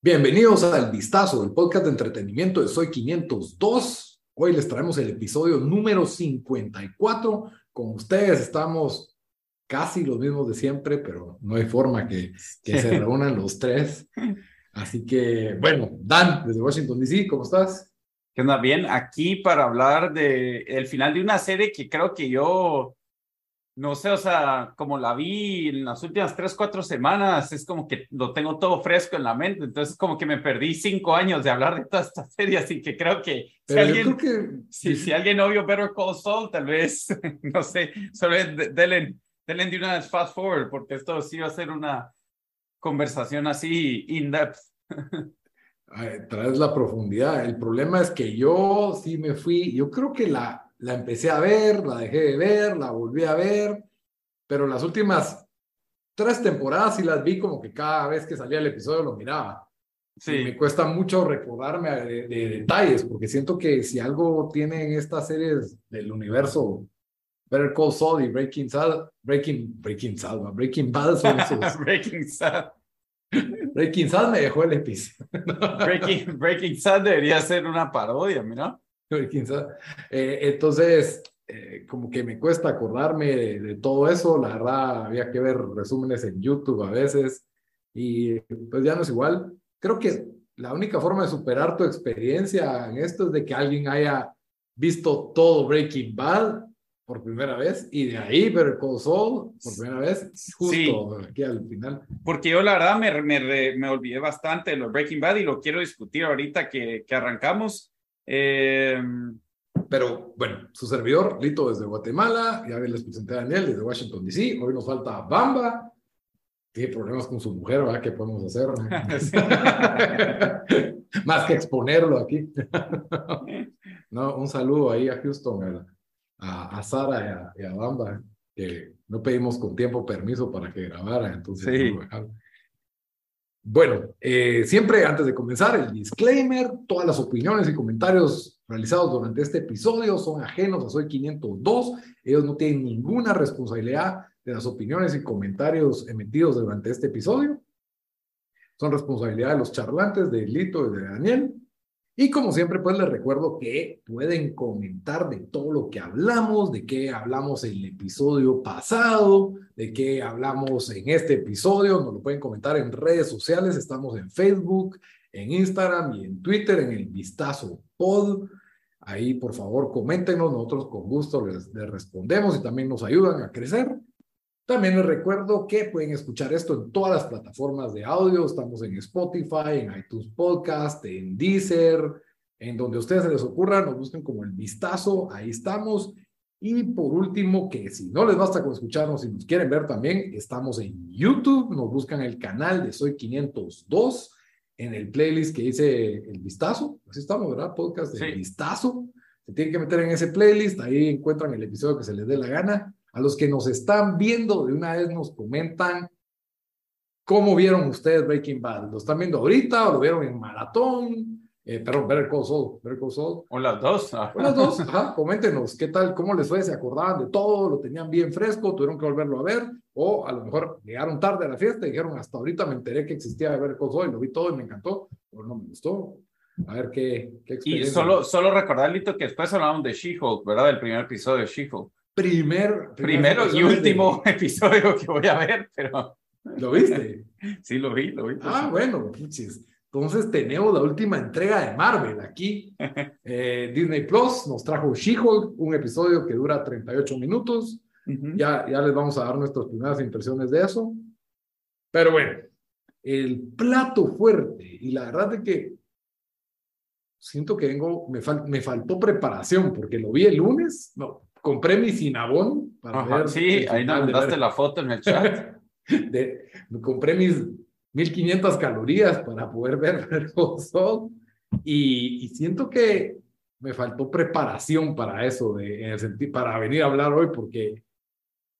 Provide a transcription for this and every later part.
Bienvenidos al Vistazo, el podcast de entretenimiento de Soy 502. Hoy les traemos el episodio número 54. Con ustedes estamos casi los mismos de siempre, pero no hay forma que, que se reúnan los tres. Así que, bueno, Dan, desde Washington, D.C., ¿cómo estás? ¿Qué onda? Bien, aquí para hablar de el final de una serie que creo que yo no sé, o sea, como la vi en las últimas tres, cuatro semanas, es como que lo tengo todo fresco en la mente, entonces como que me perdí cinco años de hablar de toda esta serie, así que creo que si alguien, que... Si, si, alguien no vio Better Call Saul, tal vez, no sé, solo denle, denle de una vez fast forward, porque esto sí va a ser una conversación así in-depth. Traes la profundidad. El problema es que yo sí me fui, yo creo que la, la empecé a ver, la dejé de ver, la volví a ver, pero las últimas tres temporadas sí las vi como que cada vez que salía el episodio lo miraba. Sí. me cuesta mucho recordarme de, detalles, porque siento que si algo tienen estas series del universo Better Call Saul y Breaking Sad, Breaking, Breaking Sad, Breaking Bad son esos. Breaking Sad. Breaking Sad me dejó el episodio. Breaking, Breaking Sad debería ser una parodia, mira. Eh, entonces, eh, como que me cuesta acordarme de, todo eso. La verdad, había que ver resúmenes en YouTube a veces y pues ya no es igual. Creo que la única forma de superar tu experiencia en esto es de que alguien haya visto todo Breaking Bad por primera vez y de ahí ver Call Saul por primera vez, justo aquí al final. Porque yo la verdad me, me, me olvidé bastante de los Breaking Bad y lo quiero discutir ahorita que, que arrancamos eh, pero bueno, su servidor, Lito desde Guatemala, ya les presenté a Daniel desde Washington, D.C. Hoy nos falta Bamba. Tiene problemas con su mujer, ¿verdad? ¿Qué podemos hacer? Más que exponerlo aquí. no, un saludo ahí a Houston, a, a Sara y a, Bamba, que no pedimos con tiempo permiso para que grabara, entonces sí. Bueno, eh, siempre antes de comenzar, el disclaimer, todas las opiniones y comentarios realizados durante este episodio son ajenos a Soy 502. Ellos no tienen ninguna responsabilidad de las opiniones y comentarios emitidos durante este episodio. Son responsabilidad de los charlantes, de Lito y de Daniel. Y como siempre, pues les recuerdo que pueden comentar de todo lo que hablamos, de qué hablamos en el episodio pasado, de qué hablamos en este episodio. Nos lo pueden comentar en redes sociales. Estamos en Facebook, en Instagram y en Twitter, en el Vistazo Pod. Ahí, por favor, coméntenos. Nosotros con gusto les, les respondemos y también nos ayudan a crecer. También les recuerdo que pueden escuchar esto en todas las plataformas de audio. Estamos en Spotify, en iTunes Podcast, en Deezer, en donde a ustedes se les ocurra, nos busquen como el vistazo, ahí estamos. Y por último, que si no les basta con escucharnos y nos quieren ver también, estamos en YouTube, nos buscan el canal de Soy 502 en el playlist que dice El Vistazo, así estamos, ¿verdad? Podcast de Vistazo. Se tienen que meter en ese playlist, ahí encuentran el episodio que se les dé la gana a los que nos están viendo, de una vez nos comentan cómo vieron ustedes Breaking Bad. ¿Lo están viendo ahorita o lo vieron en maratón? Eh, perdón, Better Call Saul. Better Call Saul. O las dos. O las dos, ajá. Coméntenos qué tal, cómo les fue, se acordaban de todo, lo tenían bien fresco, tuvieron que volverlo a ver, o a lo mejor llegaron tarde a la fiesta y dijeron, hasta ahorita me enteré que existía Better Call Saul y lo vi todo y me encantó, o no me gustó. A ver qué, qué experiencia. Y solo, solo recordar, Lito, que después hablamos de She-Hulk, ¿verdad? El primer episodio de She-Hulk primer... Primero y último episodio que voy a ver, pero... ¿Lo viste? sí, lo vi, lo vi. Ah, bueno, entonces tenemos la última entrega de Marvel aquí. Eh, Disney Plus nos trajo She-Hulk, un episodio que dura 38 minutos. ya, ya les vamos a dar nuestras primeras impresiones de eso. Pero bueno, el plato fuerte, y la verdad es que siento que vengo, me, me faltó preparación porque lo vi el lunes, no, compré mi Cinnabon para ver. Sí, ahí nos mandaste la foto en el chat. de, compré mis 1500 calorías para poder ver el sol y, y, siento que me faltó preparación para eso, de, en el sentido, para venir a hablar hoy, porque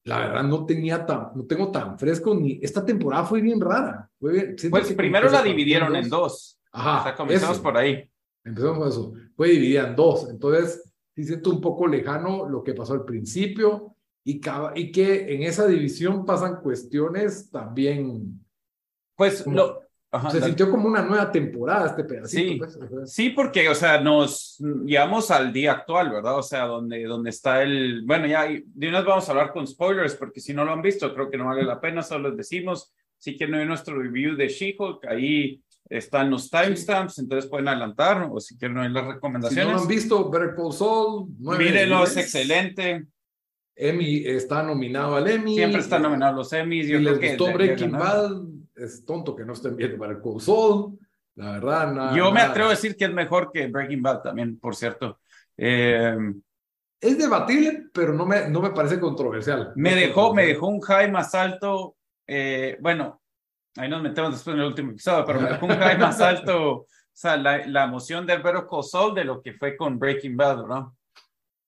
la verdad no tenía tan, no tengo tan fresco ni, esta temporada fue bien rara. Fue pues primero la dividieron en dos. Ajá. O sea, comenzamos por ahí. Empezamos con eso. Fue dividida en dos. Entonces, sí siento un poco lejano lo que pasó al principio y, y que en esa división pasan cuestiones también. Pues lo, se sintió como una nueva temporada este pedacito. Sí, pues, sí, porque, o sea, nos llevamos al día actual, ¿verdad? O sea, donde, donde está el... Bueno, ya de una vez vamos a hablar con spoilers, porque si no lo han visto, creo que no vale la pena, solo les decimos. Si quieren ver nuestro review de She-Hulk, ahí están los timestamps, entonces pueden adelantar, o si quieren las recomendaciones. Si no lo han visto, Better Call Saul. Mírenlo, es excelente. Emmy está nominado al Emmy. Siempre están nominados los Emmys. Yo y les gustó Breaking Bad es tonto que no estén viendo el Soul. La verdad, nada, Yo me atrevo a decir que es mejor que Breaking Bad también, por cierto. Eh, es debatible, pero no me, no me parece controversial. Me dejó, me dejó un high más alto. Eh, bueno, ahí nos metemos después en el último episodio, pero me un high más alto. O sea, la, la emoción del Better Call de lo que fue con Breaking Bad, ¿no?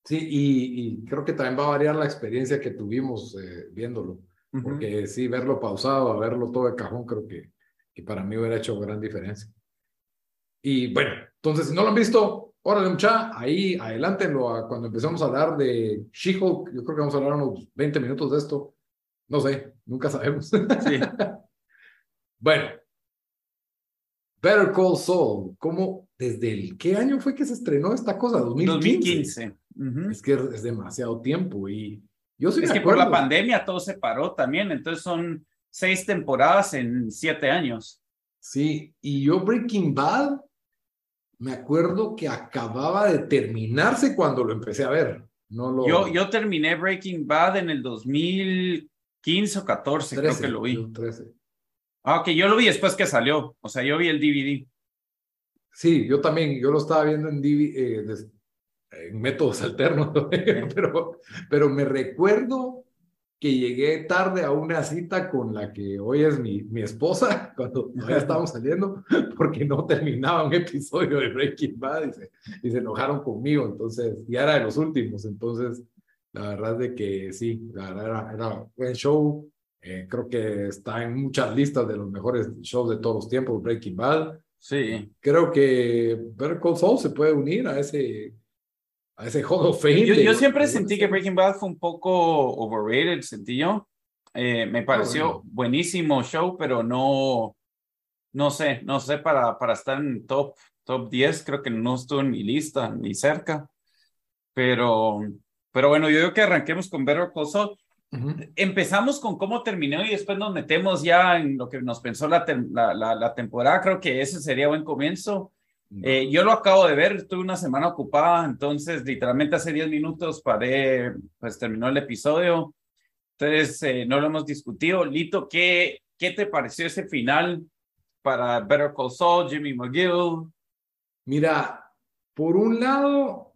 Sí, y, y, creo que también va a variar la experiencia que tuvimos eh, viéndolo. Porque sí, verlo pausado, a verlo todo de cajón, creo que, que para mí hubiera hecho gran diferencia. Y bueno, entonces, si no lo han visto, órale mucha, ahí adelántenlo a cuando empezamos a hablar de She-Hulk. Yo creo que vamos a hablar unos 20 minutos de esto. No sé, nunca sabemos. Sí. bueno, Better Call Saul, ¿cómo, desde el qué año fue que se estrenó esta cosa? 2015. 2015. Es que es demasiado tiempo y es que por la pandemia todo se paró también, entonces son seis temporadas en siete años. Sí, y yo Breaking Bad, me acuerdo que acababa de terminarse cuando lo empecé a ver. No lo... yo, yo terminé Breaking Bad en el 2015 o 14, creo que lo vi. 13. Ah, ok, yo lo vi después que salió, o sea, yo vi el DVD. Sí, yo también, yo lo estaba viendo en DVD, eh, en métodos alternos, pero, pero me recuerdo que llegué tarde a una cita con la que hoy es mi, mi esposa, cuando ya estábamos saliendo, porque no terminaba un episodio de Breaking Bad y se, y se enojaron conmigo, entonces, ya era de los últimos, entonces, la verdad es de que sí, la verdad era, un buen show, eh, creo que está en muchas listas de los mejores shows de todos los tiempos, Breaking Bad. Sí. Creo que Better Call Saul se puede unir a ese a ese Hall Yo, siempre sentí que Breaking Bad fue un poco overrated, sentí yo. Eh, me pareció buenísimo show, pero no, no sé, no sé, para, para estar en top, top 10, creo que no estuvo en mi lista, ni cerca. Pero, pero bueno, yo creo que arranquemos con Better Call Saul. Empezamos con cómo terminó y después nos metemos ya en lo que nos pensó la, la, la, la temporada. Creo que ese sería buen comienzo. Eh, yo lo acabo de ver, estuve una semana ocupada, entonces literalmente hace 10 minutos paré, pues terminó el episodio. Entonces, eh, no lo hemos discutido. Lito, ¿qué, ¿qué te pareció ese final para Better Call Saul, Jimmy McGill? Mira, por un lado,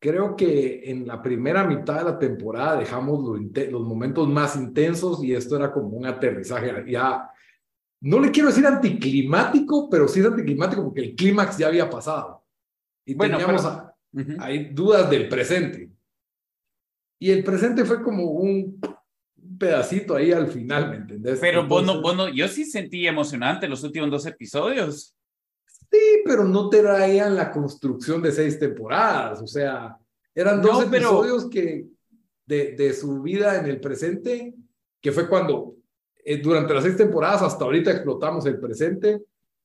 creo que en la primera mitad de la temporada dejamos los momentos más intensos y esto era como un aterrizaje. Ya no le quiero decir anticlimático, pero sí es anticlimático porque el clímax ya había pasado. Y bueno, teníamos hay dudas del presente. Y el presente fue como un pedacito ahí al final, ¿me entendés? Pero bueno, bueno, yo sí sentí emocionante los últimos dos episodios. Sí, pero no te traían la construcción de seis temporadas, o sea, eran dos episodios que de, de su vida en el presente, que fue cuando eh, durante las seis temporadas hasta ahorita explotamos el presente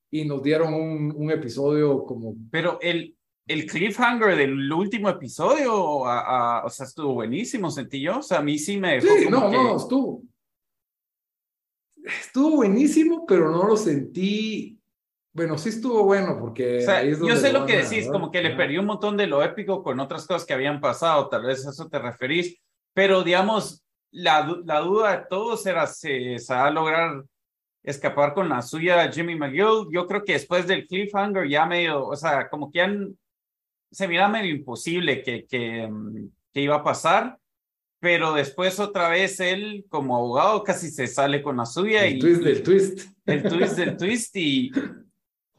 y nos dieron un, un episodio como... Pero el, el cliffhanger del último episodio, o sea, estuvo buenísimo, sentí yo. O sea, a mí sí me... Sí, no, no, estuvo. Estuvo buenísimo, pero no lo sentí... Bueno, sí estuvo bueno porque... O sea, yo sé lo que decís, como que le perdí un montón de lo épico con otras cosas que habían pasado, tal vez a eso te referís, pero digamos, la, la duda de todos era si se va a lograr escapar con la suya Jimmy McGill. Yo creo que después del cliffhanger ya medio, o sea, como que ya se mira medio imposible que, que, mm, que, iba a pasar, pero después otra vez él como abogado casi se sale con la suya. El y, twist del twist. El twist del twist y,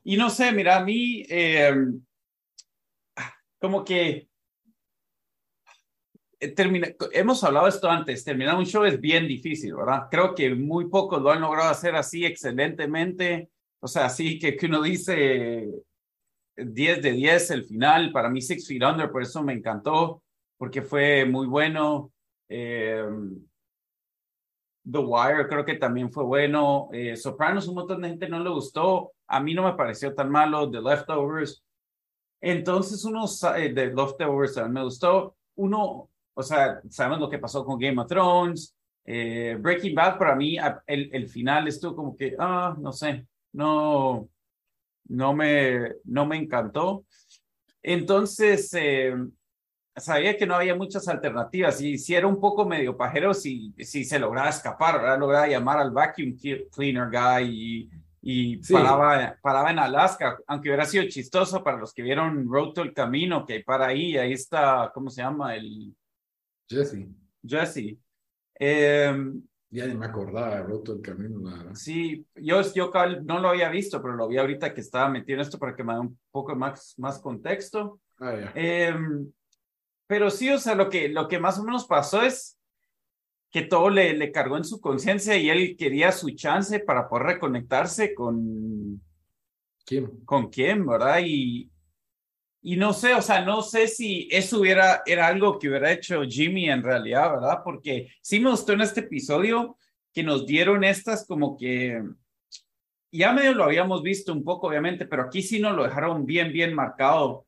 y no sé, mira, a mí eh, como que eh, termina, hemos hablado esto antes, terminar un show es bien difícil, ¿verdad? Creo que muy pocos lo han logrado hacer así excelentemente, o sea, así que, que uno dice 10 de 10 el final, para mí Six Feet Under, por eso me encantó, porque fue muy bueno. Em, The Wire creo que también fue bueno. Eh, Sopranos, un montón de gente no le gustó. A mí no me pareció tan malo. The Leftovers. Entonces, uno, eh, The Leftovers me gustó. Uno, o sea, sabemos lo que pasó con Game of Thrones. Eh, Breaking Bad, para mí, el, el final estuvo como que, ah, no sé, no, no me, no me encantó. Entonces, eh, sabía que no había muchas alternativas y si era un poco medio pajero si, si se lograba escapar, ¿verdad? Lograba llamar al vacuum cleaner guy y, y paraba, paraba en Alaska, aunque hubiera sido chistoso para los que vieron Road to el Camino, que para ahí, ahí está, ¿cómo se llama? El... Jesse. Jesse. Eh, ya ni me acordaba, Road to el Camino. Nada. Sí, yo, yo no lo había visto, pero lo vi ahorita que estaba metido en esto para que me dé un poco más, más contexto. Ah, ya. Eh, pero sí, o sea, lo que, lo que más o menos pasó es que todo le, le cargó en su conciencia y él quería su chance para poder reconectarse con... ¿Quién? Con quién, ¿verdad? Y, y no sé, o sea, no sé si eso hubiera, era algo que hubiera hecho Jimmy en realidad, ¿verdad? Porque sí me gustó en este episodio que nos dieron estas como que ya medio lo habíamos visto un poco, obviamente, pero aquí sí nos lo dejaron bien, bien marcado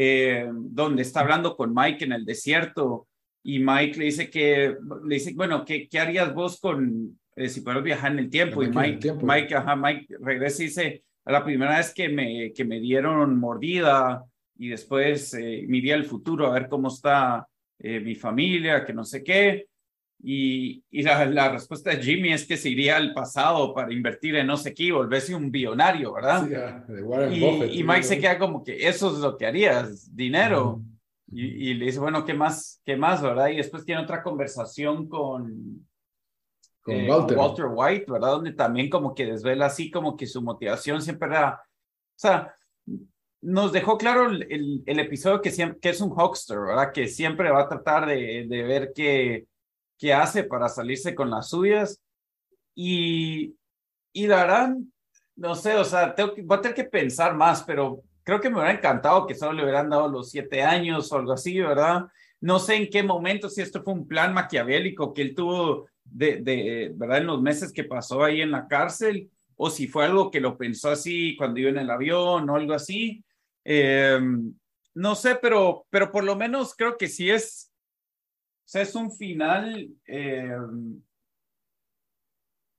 eh, donde está hablando con Mike en el desierto y Mike le dice que, le dice, bueno, ¿qué, qué harías vos con, eh, si puedes viajar en el tiempo? Y Mike, Mike, ajá, Mike regresa y dice, la primera vez que me, que me dieron mordida y después eh, miré al futuro a ver cómo está mi familia, que no sé qué. Y, y la, la, respuesta de Jimmy es que se iría al pasado para invertir en no sé qué volverse un billonario, ¿verdad? Sí, y, y, Mike se queda como que eso es lo que harías, dinero. y, y, le dice, bueno, ¿qué más? ¿Qué más, verdad? Y después tiene otra conversación con, con eh, Walter. Walter. White, ¿verdad? Donde también como que desvela así como que su motivación siempre era, o sea, nos dejó claro el, el, episodio que, siempre, que es un huckster, ¿verdad? Que siempre va a tratar de, de ver que que hace para salirse con las suyas. Y, y la verdad, no sé, o sea, tengo que, voy a tener que pensar más, pero creo que me hubiera encantado que solo le hubieran dado los siete años o algo así, ¿verdad? No sé en qué momento, si esto fue un plan maquiavélico que él tuvo de, de, ¿verdad? En los meses que pasó ahí en la cárcel, o si fue algo que lo pensó así cuando iba en el avión o algo así. Eh, no sé, pero, pero por lo menos creo que sí es sea, es un final eh,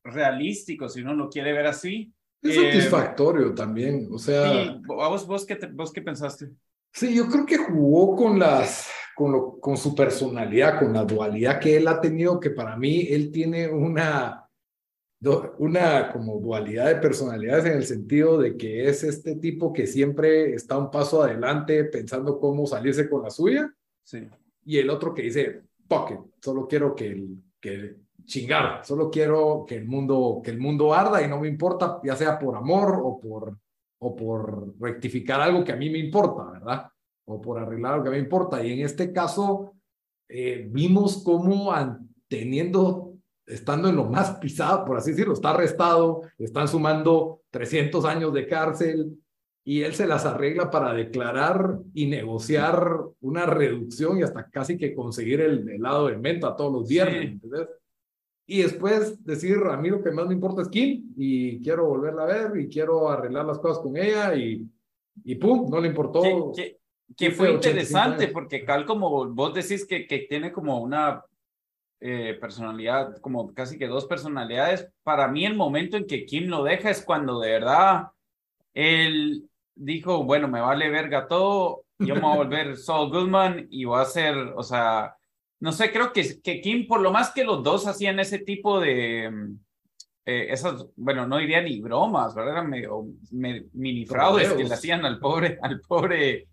realístico, si uno lo quiere ver así. Es eh, satisfactorio también, o sea... ¿vos, vos, qué ¿Vos qué pensaste? Sí, yo creo que jugó con las, con, lo, con su personalidad, con la dualidad que él ha tenido, que para mí él tiene una, una como dualidad de personalidades en el sentido de que es este tipo que siempre está un paso adelante pensando cómo salirse con la suya. Sí. Y el otro que dice, pocket, solo quiero que, el, que chingar, solo quiero que el mundo que el mundo arda y no me importa, ya sea por amor o por o por rectificar algo que a mí me importa, ¿verdad? O por arreglar algo que me importa. Y en este caso eh, vimos cómo teniendo estando en lo más pisado, por así decirlo, está arrestado, están sumando 300 años de cárcel, y él se las arregla para declarar y negociar una reducción y hasta casi que conseguir el helado de menta todos los días. Y después decir, a mí lo que más me importa es Kim y quiero volverla a ver y quiero arreglar las cosas con ella y, y pum, no le importó. Que, fue interesante porque Cal, como vos decís que, que tiene como una eh, personalidad, como casi que dos personalidades, para mí el momento en que Kim lo deja es cuando de verdad él dijo, bueno, me vale verga todo, yo me voy a volver Saul Goodman y voy a hacer, o sea, no sé, creo que, que Kim, por lo más que los dos hacían ese tipo de, eh, esas, bueno, no diría ni bromas, ¿verdad? Eran medio, mini fraudes que le hacían al pobre, al pobre,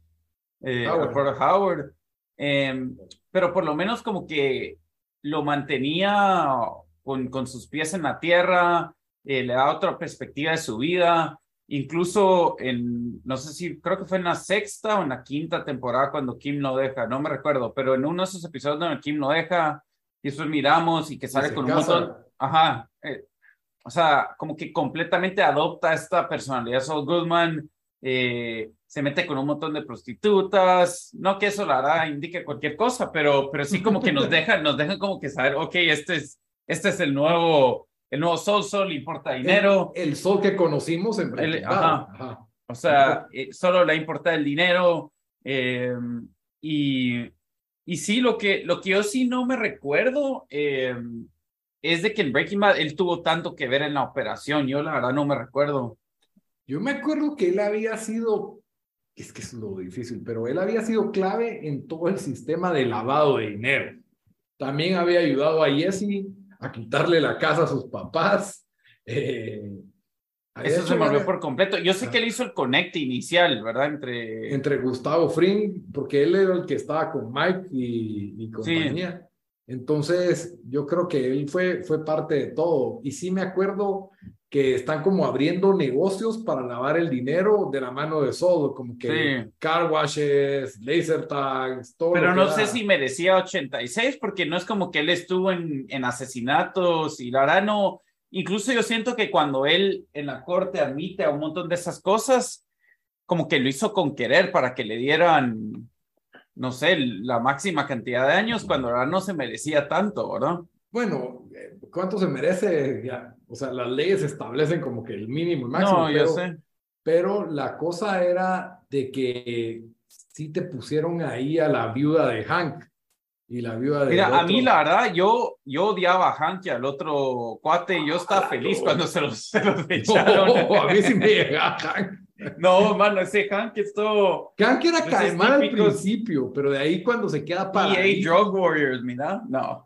eh, Howard. Al pobre Howard. Em, pero por lo menos como que lo mantenía con, con sus pies en la tierra, eh, le da otra perspectiva de su vida. Incluso en, no sé si, creo que fue en la sexta o en la quinta temporada cuando Kim lo deja, no me recuerdo, pero en uno de esos episodios donde Kim lo deja y después miramos y que sale con un montón, ajá, eh, o sea, como que completamente adopta esta personalidad Saul Goodman, eh, se mete con un montón de prostitutas, no que eso la hará, indique cualquier cosa, pero, pero sí como que nos dejan, nos dejan como que saber, ok, este es, este es el nuevo, el nuevo sol, sol, importa dinero. El, sol que conocimos en el, ajá. O sea, eh, solo le importa el dinero. Eh, y, y sí, lo que, lo que yo sí no me recuerdo eh, es de que en Breaking Bad él tuvo tanto que ver en la operación. Yo la verdad no me recuerdo. Yo me acuerdo que él había sido, es que es lo difícil, pero él había sido clave en todo el sistema de lavado de dinero. También había ayudado a Jesse a quitarle la casa a sus papás. Eh, eso se volvió por completo. Yo sé que él hizo el conecte inicial, ¿verdad? Entre... Entre Gustavo Fring, porque él era el que estaba con Mike y, y compañía. Entonces, yo creo que él fue, fue parte de todo. Y sí me acuerdo que están como abriendo negocios para lavar el dinero de la mano de Solo, como que car washes, laser tags, todo. Pero no sé si merecía 86, porque no es como que él estuvo en, en asesinatos y la verdad no Incluso yo siento que cuando él en la corte admite a un montón de esas cosas, como que lo hizo con querer para que le dieran, no sé, la máxima cantidad de años cuando ahora no se merecía tanto, ¿verdad? Bueno, eh, ¿cuánto se merece? Ya, o sea, las leyes establecen como que el mínimo y máximo. No, yo sé. Pero la cosa era de que sí te pusieron ahí a la viuda de Hank y la viuda de. Mira, a mí la verdad, yo, yo odiaba a Hank y al otro cuate, y yo estaba feliz cuando se los, se los echaron. a mí sí me llegaba Hank. No, mano, ese Hank esto. Hank era caimán al principio, pero de ahí cuando se queda para. EA Drug Warriors, mira, no.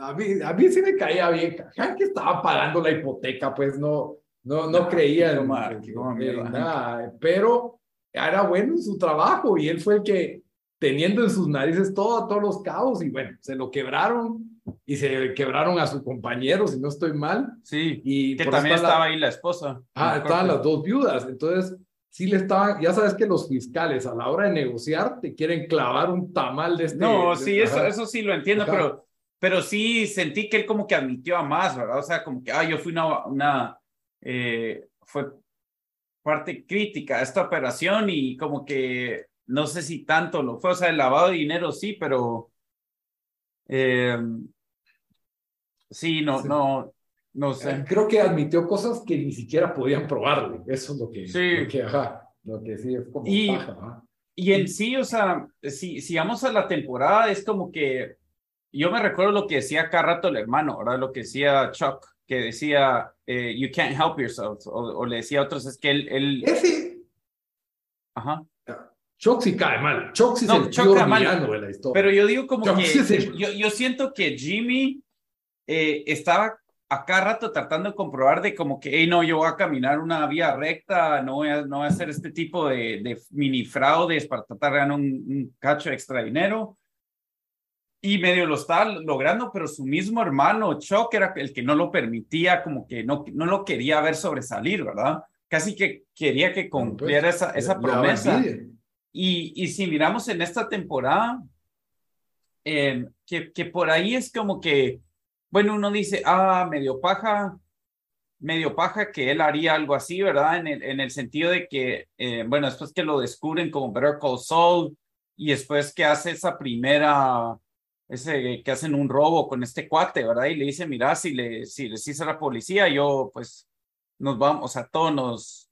A mí, a mí sí me caía bien. Hank estaba pagando la hipoteca, pues no, no, no, creía en, nada, pero era bueno en su trabajo y él fue el que teniendo en sus narices todo, todos los cabos y bueno, se lo quebraron y se quebraron a su compañero, si no estoy mal. Sí, y que también estaba ahí la esposa. Ah, estaban las dos viudas, entonces sí le estaban, ya sabes que los fiscales a la hora de negociar te quieren clavar un tamal de este. No, sí, eso, eso sí lo entiendo, pero, pero sí sentí que él como que admitió a más, ¿verdad? O sea, como que, ah, yo fui una, una eh, fue parte crítica a esta operación y como que no sé si tanto lo fue, o sea, el lavado de dinero sí, pero eh, sí, no, no, no sé. Eh, creo que admitió cosas que ni siquiera podían probarle, eso es lo que, sí. Lo que, ajá, lo que sí es como y, y en sí, o sea, si, si vamos a la temporada, es como que yo me recuerdo lo que decía cada rato el hermano, ahora lo que decía Chuck, que decía, eh, you can't help yourself, o, le decía a otros, es que él... él... Ese... Ajá. Chuck sí cae mal. Chuck sí es el tío de la historia. Pero yo digo como que yo, yo, siento que Jimmy eh, estaba acá rato tratando de comprobar de como que, hey, no, yo voy a caminar una vía recta, no voy a, no voy a hacer este tipo de, de mini fraudes para tratar de ganar un, cacho extra dinero. Y medio lo está logrando, pero su mismo hermano Chuck era el que no lo permitía, como que no, no lo quería ver sobresalir, ¿verdad? Casi que quería que pues, cumpliera esa, esa promesa. Y, y si miramos en esta temporada, eh, que, que por ahí es como que, bueno, uno dice, ah, medio paja, medio paja que él haría algo así, ¿verdad? En el, en el sentido de que, eh, bueno, después que lo descubren como Better Call Saul y después que hace esa primera, ese que hacen un robo con este cuate, ¿verdad? Y le dice, mira, si le, si les hice la policía, yo pues nos vamos, o sea, todos nos,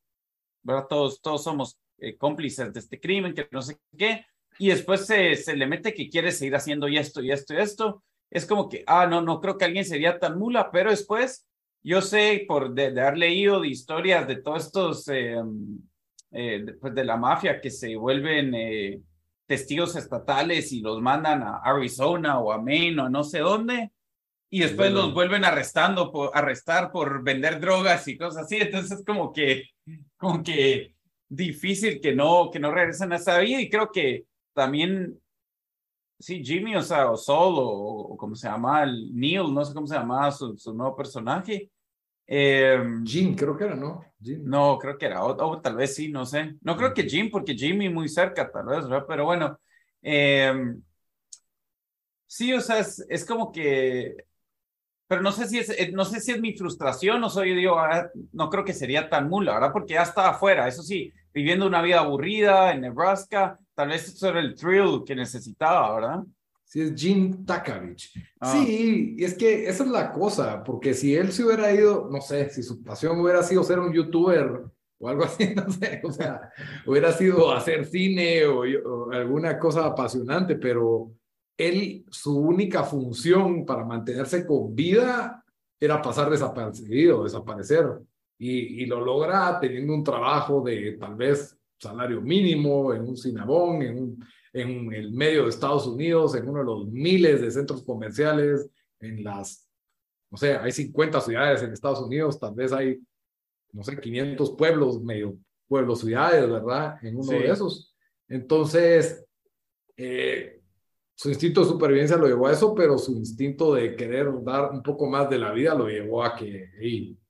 ¿verdad? Todos, todos somos eh, cómplices de este crimen, que no sé qué, y después se, se le mete que quiere seguir haciendo y esto y esto y esto. Es como que, ah, no, no creo que alguien sería tan mula, pero después yo sé por de, haber leído de historias de todos estos, eh, eh, pues de la mafia que se vuelven testigos estatales y los mandan a Arizona o a Maine o no sé dónde, y después los vuelven arrestando por arrestar por vender drogas y cosas así. Entonces es como que, como que difícil que no, que no regresen a esa vida y creo que también, sí, Jimmy, o sea, o Sol, o, como se llama, el Neil, no sé cómo se llamaba su, su nuevo personaje. Eh, Jim, creo que era, ¿no? No, creo que era, o, tal vez sí, no sé. No creo que Jim, porque Jimmy muy cerca, tal vez, ¿verdad? Pero bueno, eh, sí, o sea, es, es como que pero no sé si es, eh, no sé si es mi frustración o soy, digo, ah, no creo que sería tan mula, ¿verdad? Porque ya estaba afuera, eso sí, viviendo una vida aburrida en Nebraska, tal vez eso era el thrill que necesitaba, ¿verdad? Sí, es Jim Takavich. Ah. Sí, y es que esa es la cosa, porque si él se hubiera ido, no sé, si su pasión hubiera sido ser un youtuber o algo así, no sé, o sea, hubiera sido hacer cine o alguna cosa apasionante, pero él, su única función para mantenerse con vida era pasar desapercibido, desaparecer. Y, y, lo logra teniendo un trabajo de tal vez salario mínimo en un cinabón, en, en el medio de Estados Unidos, en uno de los miles de centros comerciales, en las, no sé, hay 50 ciudades en Estados Unidos, tal vez hay, no sé, 500 pueblos, medio pueblos, ciudades, ¿verdad? En uno de esos. Entonces, eh, su instinto de supervivencia lo llevó a eso, pero su instinto de querer dar un poco más de la vida lo llevó a que,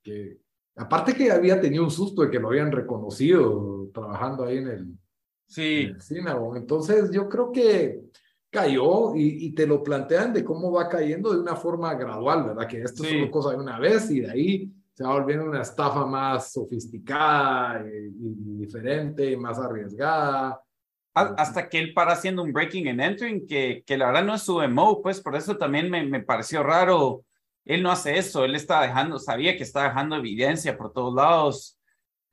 que aparte que había tenido un susto de que lo habían reconocido trabajando ahí en el, sí. Entonces yo creo que cayó y, te lo plantean de cómo va cayendo de una forma gradual, ¿verdad? Que esto es una cosa de una vez y de ahí se va volviendo una estafa más sofisticada y, y diferente, más arriesgada hasta que él para haciendo un breaking and entering, que, que la verdad no es su emo, pues por eso también me, me pareció raro. Él no hace eso, él está dejando, sabía que está dejando evidencia por todos lados.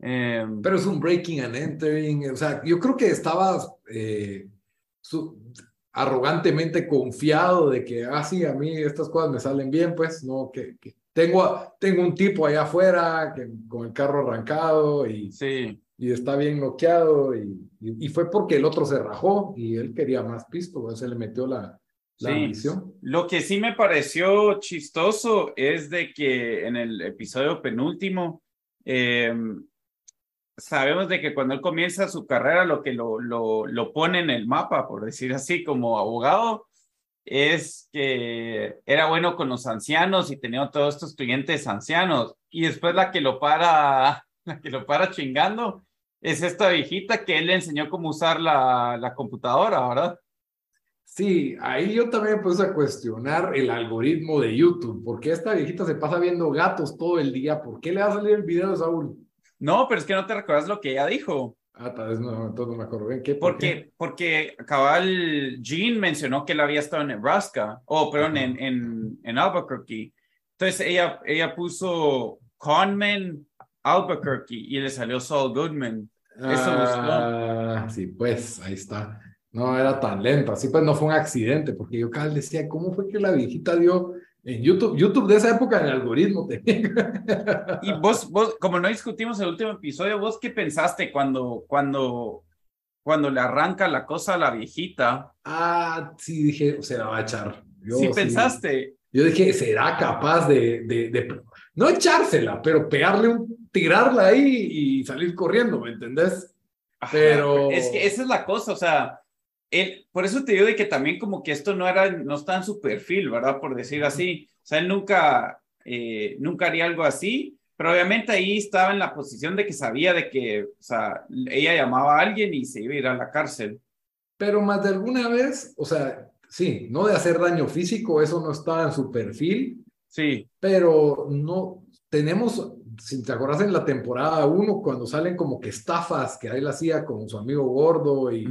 Em, Pero es un breaking and entering, o sea, yo creo que estaba eh, arrogantemente confiado de que, ah, sí, a mí estas cosas me salen bien, pues, no, que, que tengo, tengo un tipo allá afuera que, con el carro arrancado y... Sí y está bien noqueado y, y, fue porque el otro se rajó y él quería más pisto, se le metió la, la misión. Lo que sí me pareció chistoso es de que en el episodio penúltimo em, sabemos de que cuando él comienza su carrera lo que lo, lo, lo pone en el mapa, por decir así, como abogado, es que era bueno con los ancianos y tenía todos estos clientes ancianos y después la que lo para la que lo para chingando es esta viejita que él le enseñó cómo usar la, la computadora, ¿verdad? Sí, ahí yo también me puse a cuestionar el algoritmo de YouTube. ¿Por qué esta viejita se pasa viendo gatos todo el día? ¿Por qué le va a salir el video de Saúl? No, pero es que no te recuerdas lo que ella dijo. Ah, tal vez no, entonces no me acuerdo bien. ¿Qué, porque, porque cabal Jean mencionó que él había estado en Nebraska, o oh, perdón, en, en, en, Albuquerque. Entonces ella, ella puso Conman Albuquerque y le salió Saul Goodman. Eso ah, Sí, pues ahí está. No era tan lento, así pues no fue un accidente, porque yo cada vez decía, ¿cómo fue que la viejita dio en YouTube? YouTube de esa época en el algoritmo. y vos, vos, como no discutimos el último episodio, ¿vos qué pensaste cuando, cuando, cuando le arranca la cosa a la viejita? Ah, sí, dije, se la va a echar. sí, pensaste. Yo dije, ¿será capaz de, de, de, no echársela, pero pegarle un, tirarla ahí y salir corriendo, ¿me entendés? Pero... Es que esa es la cosa, o sea, él, por eso te digo de que también como que esto no era, no está en su perfil, ¿verdad? Por decir así. O sea, él nunca, eh, nunca haría algo así, pero obviamente ahí estaba en la posición de que sabía de que, o sea, ella llamaba a alguien y se iba a ir a la cárcel. Pero más de alguna vez, o sea, sí, no de hacer daño físico, eso no estaba en su perfil. Sí. Pero no, tenemos, si te acuerdas en la temporada 1, cuando salen como que estafas que él hacía con su amigo gordo y,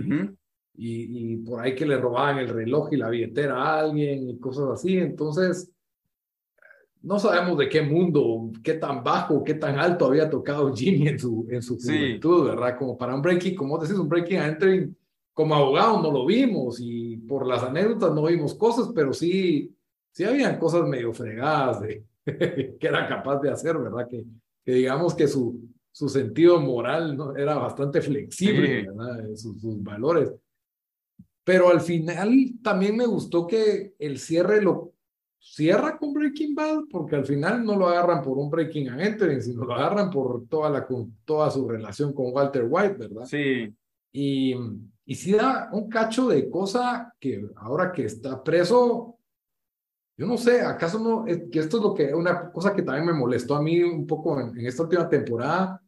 y, y, por ahí que le robaban el reloj y la billetera a alguien y cosas así. Entonces, no sabemos de qué mundo, qué tan bajo, qué tan alto había tocado Jimmy en su, en su juventud, ¿verdad? Como para un breaking, como decís, un breaking and entering como abogado no lo vimos y por las anécdotas no vimos cosas, pero sí, sí habían cosas medio fregadas de, que era capaz de hacer, ¿verdad? Que, que digamos que su, su sentido moral ¿no? era bastante flexible, ¿verdad? Sus, sus, valores. Pero al final también me gustó que el cierre lo cierra con Breaking Bad, porque al final no lo agarran por un Breaking and Entering, sino lo agarran por toda, la, toda su relación con Walter White, ¿verdad? Sí. Y y si da un cacho de cosa que ahora que está preso, yo no sé, ¿acaso no? que esto es lo que, una cosa que también me molestó a mí un poco en, esta última temporada,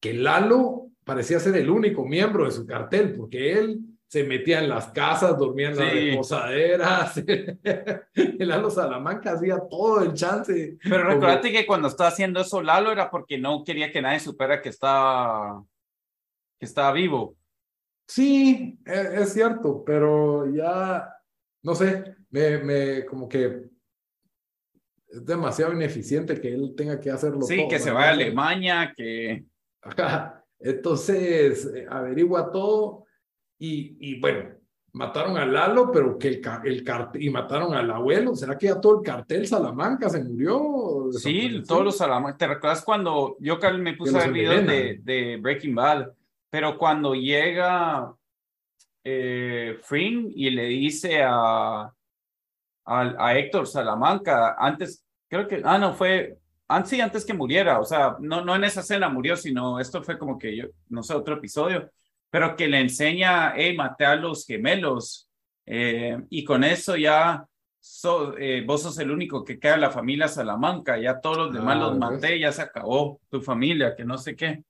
que Lalo parecía ser el único miembro de su cartel, porque él se metía en las casas, dormía en las Sí. reposaderas. El Lalo Salamanca hacía todo el chance. Pero Como- recordate que cuando estaba haciendo eso Lalo era porque no quería que nadie supiera que estaba, que estaba vivo. Sí, e- es, cierto, pero ya, no sé, me, me como que es demasiado ineficiente que él tenga que hacerlo Sí, todo, que se ¿verdad? vaya a Alemania, que... Entonces, eh, averigua todo y, y bueno, mataron a Lalo, pero que el, el cartel, y mataron al abuelo. ¿Será que ya todo el cartel Salamanca se murió? Sí, todos los Salamanca. ¿Te recuerdas cuando yo me puse a ver videos de, de Breaking Bad? Pero cuando llega eh, Fring y le dice a, a, a Héctor Salamanca, antes, creo que, ah, no, fue, antes, sí, antes que muriera, o sea, no, no en esa escena murió, sino esto fue como que yo, no sé, otro episodio, pero que le enseña, hey, maté a los gemelos, eh, y con eso ya so- eh, vos sos el único que queda en la familia Salamanca, ya todos los demás Ah, los ¿ves? maté, ya se acabó tu familia, que no sé qué.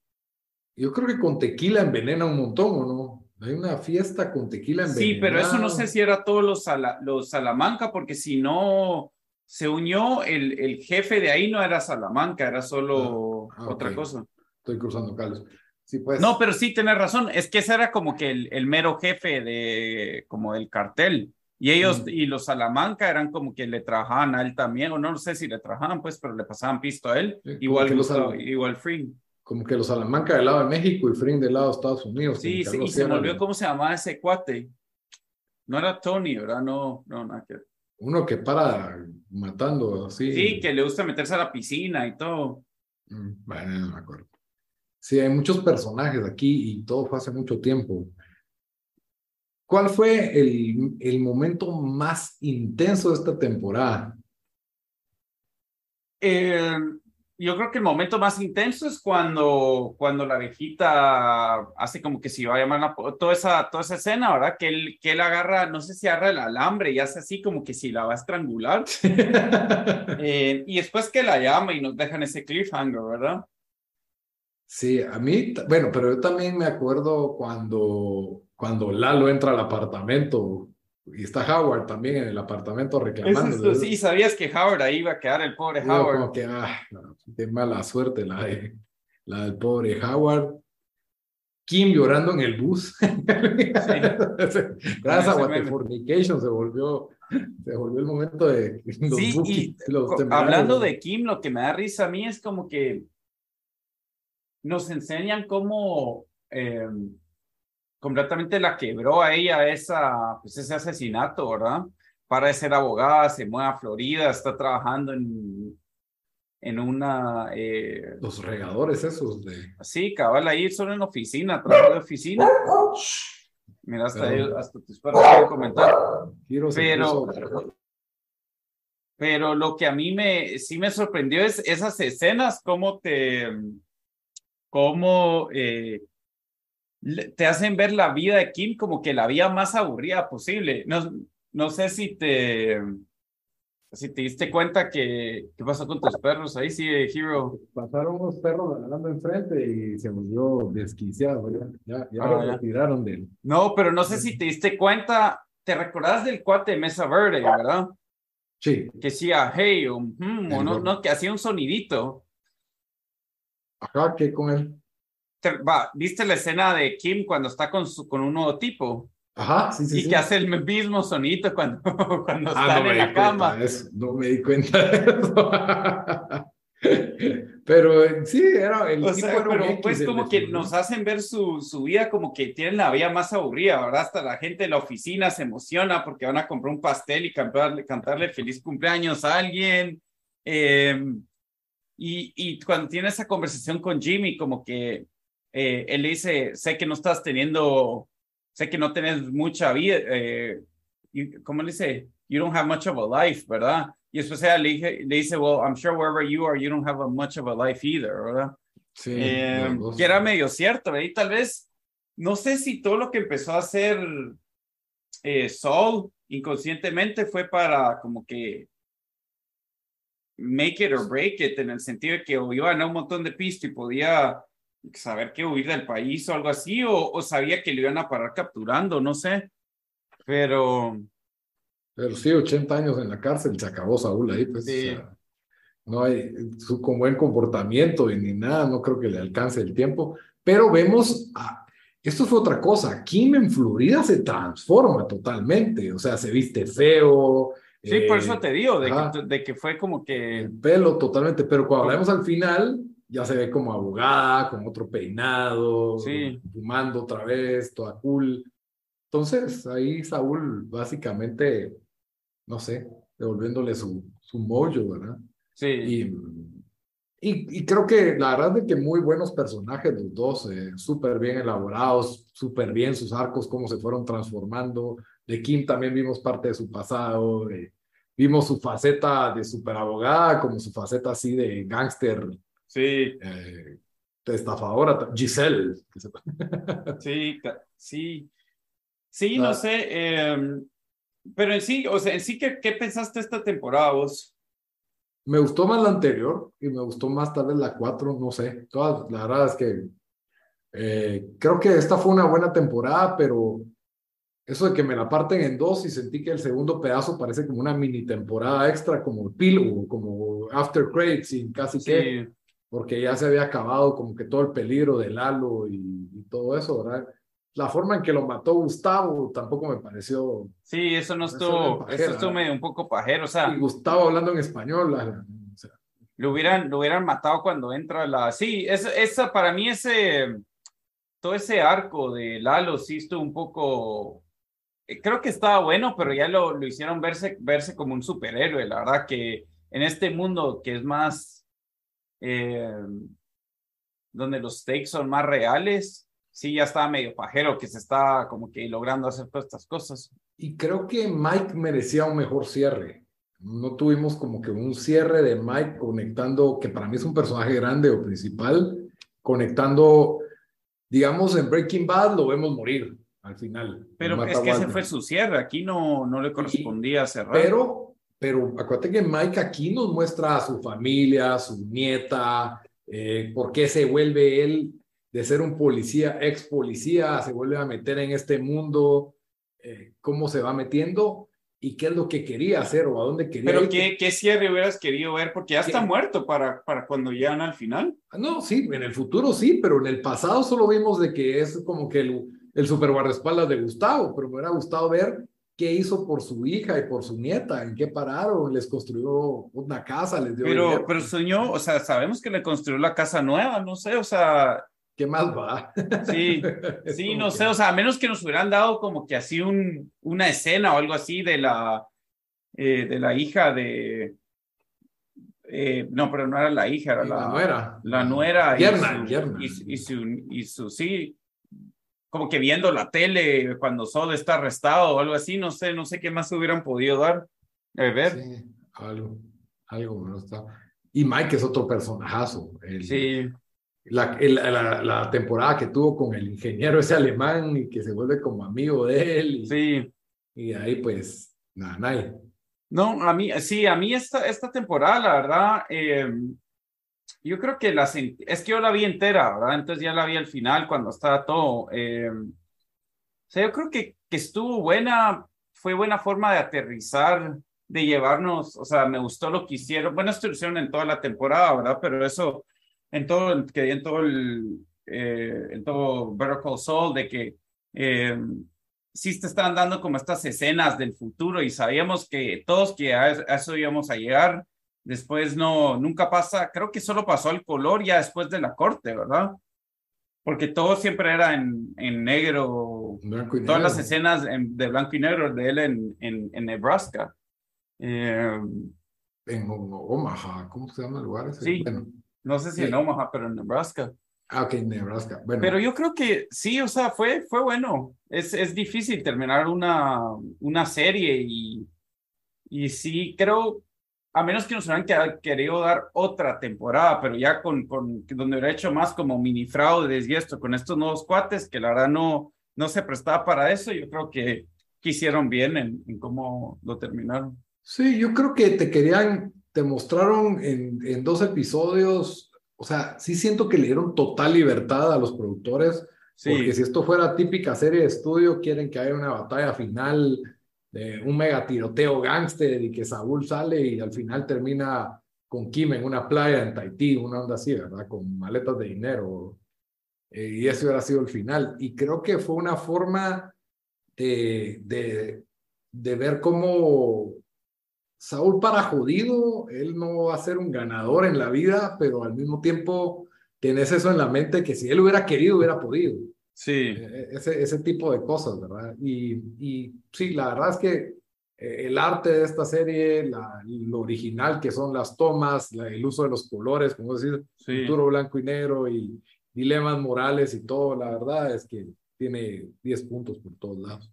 Yo creo que con tequila envenena un montón, ¿o no? Hay una fiesta con tequila envenenado. Sí, pero eso no sé si era todos los, Sala- los Salamanca, porque si no se unió, el, el jefe de ahí no era Salamanca, era solo Ah, ah, otra ok. cosa. Estoy cruzando cables. Sí, pues. No, pero sí, tenés razón, es que ese era como que el, el mero jefe de, como del cartel. Y ellos Mm. y los Salamanca eran como que le trabajaban a él también, o no sé si le trabajaban, pues, pero le pasaban pisto a él, Sí, igual, Gustavo- igual Free. Como que los Salamanca del lado de México y Fring del lado de Estados Unidos. Sí, sí, y se me olvidó el- cómo se llamaba ese cuate. No era Tony, ¿verdad? No, no, nada que. Uno que para matando así. Sí, que le gusta meterse a la piscina y todo. Mm, Bueno, no me acuerdo. Sí, hay muchos personajes aquí y todo fue hace mucho tiempo. ¿Cuál fue el, el momento más intenso de esta temporada? Eh, yo creo que el momento más intenso es cuando, cuando la viejita hace como que si va a llamar la, toda esa, toda esa escena, ¿verdad? Que él, que él agarra, no sé si agarra el alambre y hace así como que si la va a estrangular. Eh, y después que la llama y nos dejan ese cliffhanger, ¿verdad? Sí, a mí, bueno, pero yo también me acuerdo cuando, cuando Lalo entra al apartamento y está Howard también en el apartamento reclamando. es- sí, sabías que Howard ahí iba a quedar el pobre Howard. como que, ah, qué mala suerte la, de, la del pobre Howard. Kim llorando en el bus. Gracias a. Waterfornication se volvió, se volvió el momento de los Sí, bookies, y los hablando de Kim, lo que me da risa a mí es como que nos enseñan cómo eh, completamente la quebró a ella esa, pues ese asesinato, ¿verdad? Para de ser abogada, se mueve a Florida, está trabajando en, en una, eh, Los regadores esos de... sí, cabal ahí solo en oficina, trabajo de oficina. Mira, hasta, Perdón. ellos- hasta tus perros comentar. Pero, pero lo que a mí me, sí me sorprendió es esas escenas, cómo te, cómo eh, te hacen ver la vida de Kim como que la vida más aburrida posible. No, no sé si te, si te diste cuenta que, qué pasó con tus perros ahí, sí, Hero. Pasaron unos perros nadando enfrente y se volvió desquiciado. Ya, ya, ya Ah, lo ya. retiraron del... No, pero no sé si te diste cuenta, te recordás del cuate de Mesa Verde, ¿verdad? Sí, Que decía, hey, o, "Hmm", o no, no, que hacía un sonidito. Ajá, ¿qué con él? Va, ¿viste la escena de Kim cuando está con, su, con un nuevo tipo? Ajá, sí, sí, y sí. que hace el mismo sonito cuando, cuando Ah, están no en la cama. eso, no me di cuenta de eso. Pero eh, sí, era el O tipo sea, era pero pues como que nos hacen ver su, su vida como que tienen la vida más aburrida, ¿verdad? Hasta la gente de la oficina se emociona porque van a comprar un pastel y cantarle, cantarle feliz cumpleaños a alguien. Eh, y, y cuando tiene esa conversación con Jimmy, como que eh, él le dice, sé que no estás teniendo, sé que no tenés mucha vida, eh, ¿cómo le dice? You don't have much of a life, ¿verdad? Y después ella le, le dice, well, I'm sure wherever you are, you don't have much of a life either, ¿verdad? Sí, Eh, que era medio cierto, ¿verdad? Y tal vez, no sé si todo lo que empezó a hacer eh, Saul inconscientemente fue para como que make it or break it, en el sentido de que o iba a ganar un montón de pisto y podía saber que huir del país o algo así, o, sabía que lo iban a parar capturando, no sé. Pero. Pero sí, 80 años en la cárcel, se acabó Saúl ahí, pues. no hay su con buen comportamiento y ni nada, no creo que le alcance el tiempo. Pero vemos, esto fue otra cosa, Kim en Florida se transforma totalmente, o sea, se viste feo. Sí, por eso eh, te digo, de que, de que, fue como que... El pelo totalmente, pero cuando hablamos al final, ya se ve como abogada, con otro peinado, fumando otra vez, toda cool. Entonces, ahí Saúl básicamente, no sé, devolviéndole su, su mojo, ¿verdad? Sí. Y, y, creo que la verdad es que muy buenos personajes los dos, eh, súper bien elaborados, súper bien sus arcos, cómo se fueron transformando. De Kim también vimos parte de su pasado, vimos su faceta de super abogada, como su faceta así de gángster. Sí. Eh, estafadora, Giselle. sí, sí. Sí, no ah. sé. Em, pero en sí, o sea, en sí, ¿qué, qué pensaste esta temporada vos? Me gustó más la anterior y me gustó más tal vez la 4, no sé. Todas, la verdad es que eh, creo que esta fue una buena temporada, pero eso de que me la parten en dos y sentí que el segundo pedazo parece como una mini temporada extra, como o como After Credits y casi que, porque ya se había acabado como que todo el peligro del halo y, y todo eso, ¿verdad? la forma en que lo mató Gustavo tampoco me pareció. Sí, eso no estuvo, eso estuvo medio un poco pajero, o sea. Y Gustavo hablando en español, lo hubieran, lo hubieran matado cuando entra la. Sí, esa, para mí ese, todo ese arco de Lalo sí estuvo un poco. Eh, creo que estaba bueno, pero ya lo, lo hicieron verse, verse como un superhéroe. La verdad que en este mundo que es más. Eh, donde los stakes son más reales, sí ya estaba medio pajero, que se está como que logrando hacer todas estas cosas. Y creo que Mike merecía un mejor cierre. No tuvimos como que un cierre de Mike conectando, que para mí es un personaje grande o principal, conectando, digamos, en Breaking Bad lo vemos morir al final. Pero es que ese fue su cierre, aquí no, no le correspondía cerrar. Pero, pero acuérdate que Mike aquí nos muestra a su familia, a su nieta, eh, por qué se vuelve él de ser un policía, ex policía, se vuelve a meter en este mundo, eh, cómo se va metiendo y qué es lo que quería hacer o a dónde quería Pero ¿qué, qué cierre hubieras querido ver? Porque ya está muerto para, para cuando llegan al final. Ah, no, sí, en el futuro sí, pero en el pasado solo vimos de que es como que el, el super guardaespaldas de Gustavo, pero me hubiera gustado ver qué hizo por su hija y por su nieta, en qué pararon, les construyó una casa, les dio... Pero, pero soñó, o sea, sabemos que le construyó la casa nueva, no sé, o sea, ¿qué más va? Sí, sí, no sé, o sea, a menos que nos hubieran dado como que así un, una escena o algo así de la, eh, de la hija de... Eh, no, pero no era la hija, era la, la nuera. La nuera. Yerna, y, su, y, su, y, su, sí, como que viendo la tele cuando Sod está arrestado o algo así, no sé, no sé qué más hubieran podido dar. A ver. Sí, algo, algo, no está. Y Mike es otro personajazo. sí la, la, la, temporada que tuvo con el ingeniero ese alemán y que se vuelve como amigo de él. Y, sí. Y ahí pues, nada, nadie. No, a mí, sí, a mí esta, esta temporada, la verdad, eh, yo creo que la, es que yo la vi entera, ¿verdad? Entonces ya la vi al final cuando estaba todo. Eh, o sea, yo creo que, que estuvo buena, fue buena forma de aterrizar, de llevarnos, o sea, me gustó lo que hicieron. Bueno, esto hicieron en toda la temporada, ¿verdad? Pero eso en todo que en todo el, eh, en todo Better Call Saul, de que eh, sí te estaban dando como estas escenas del futuro y sabíamos que todos que a, eso íbamos a llegar. Después no, nunca pasa, creo que solo pasó el color ya después de la corte, ¿verdad? Porque todo siempre era en, en negro. Todas las escenas de blanco y negro de él en, en, en Nebraska. Eh, en Omaha, ¿cómo se llama el lugar? Sí, bueno. No sé si en Omaha, pero en Nebraska. Ah, ok, Nebraska. Bueno. Pero yo creo que sí, o sea, fue, fue bueno. Es, es difícil terminar una, una serie y, y sí, creo, a menos que nos hubieran querido dar otra temporada, pero ya con, con donde hubiera hecho más como mini fraudes y esto, con estos nuevos cuates, que la verdad no, no se prestaba para eso, yo creo que, quisieron bien en, en cómo lo terminaron. Sí, yo creo que te querían te mostraron en, en dos episodios o sea, sí siento que le dieron total libertad a los productores, porque si esto fuera típica serie de estudio, quieren que haya una batalla final, de un mega tiroteo gángster y que Saúl sale y al final termina con Kim en una playa en Tahití, una onda así, ¿verdad? Con maletas de dinero. Eh, y ese hubiera sido el final. Y creo que fue una forma de, de, de ver cómo Saúl para jodido, él no va a ser un ganador en la vida, pero al mismo tiempo tienes eso en la mente que si él hubiera querido, hubiera podido. Sí. Eh, ese, ese tipo de cosas, ¿verdad? Y, y sí, la verdad es que eh, el arte de esta serie, la, lo original que son las tomas, el uso de los colores, como decir, futuro blanco y negro y dilemas morales y todo, la verdad es que tiene 10 puntos por todos lados.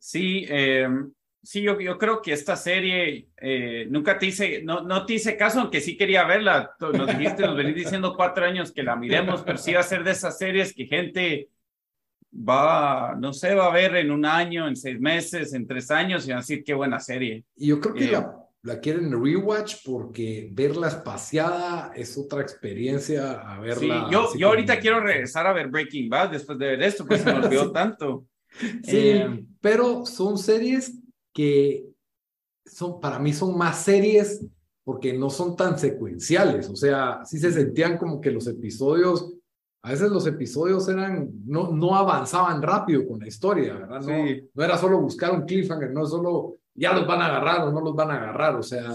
Sí, em, sí, yo, yo creo que esta serie eh, nunca te hice, no, no te hice caso, aunque sí quería verla. Nos dijiste, nos venís diciendo cuatro años que la miremos, pero sí va a ser de esas series que gente va, no sé, va a ver en un año, en seis meses, en tres años y van a decir qué buena serie. Y yo creo que la, la, quieren rewatch porque verla espaciada es otra experiencia a verla. Sí, yo, yo ahorita quiero regresar a ver Breaking Bad después de ver esto, pues se me olvidó tanto. Sí, eh, pero son series que son, para mí son más series porque no son tan secuenciales, o sea, sí se sentían como que los episodios a veces los episodios eran, no, no avanzaban rápido con la historia, ¿verdad? No, no era solo buscar un cliffhanger, no solo ya los van a agarrar o no los van a agarrar, o sea,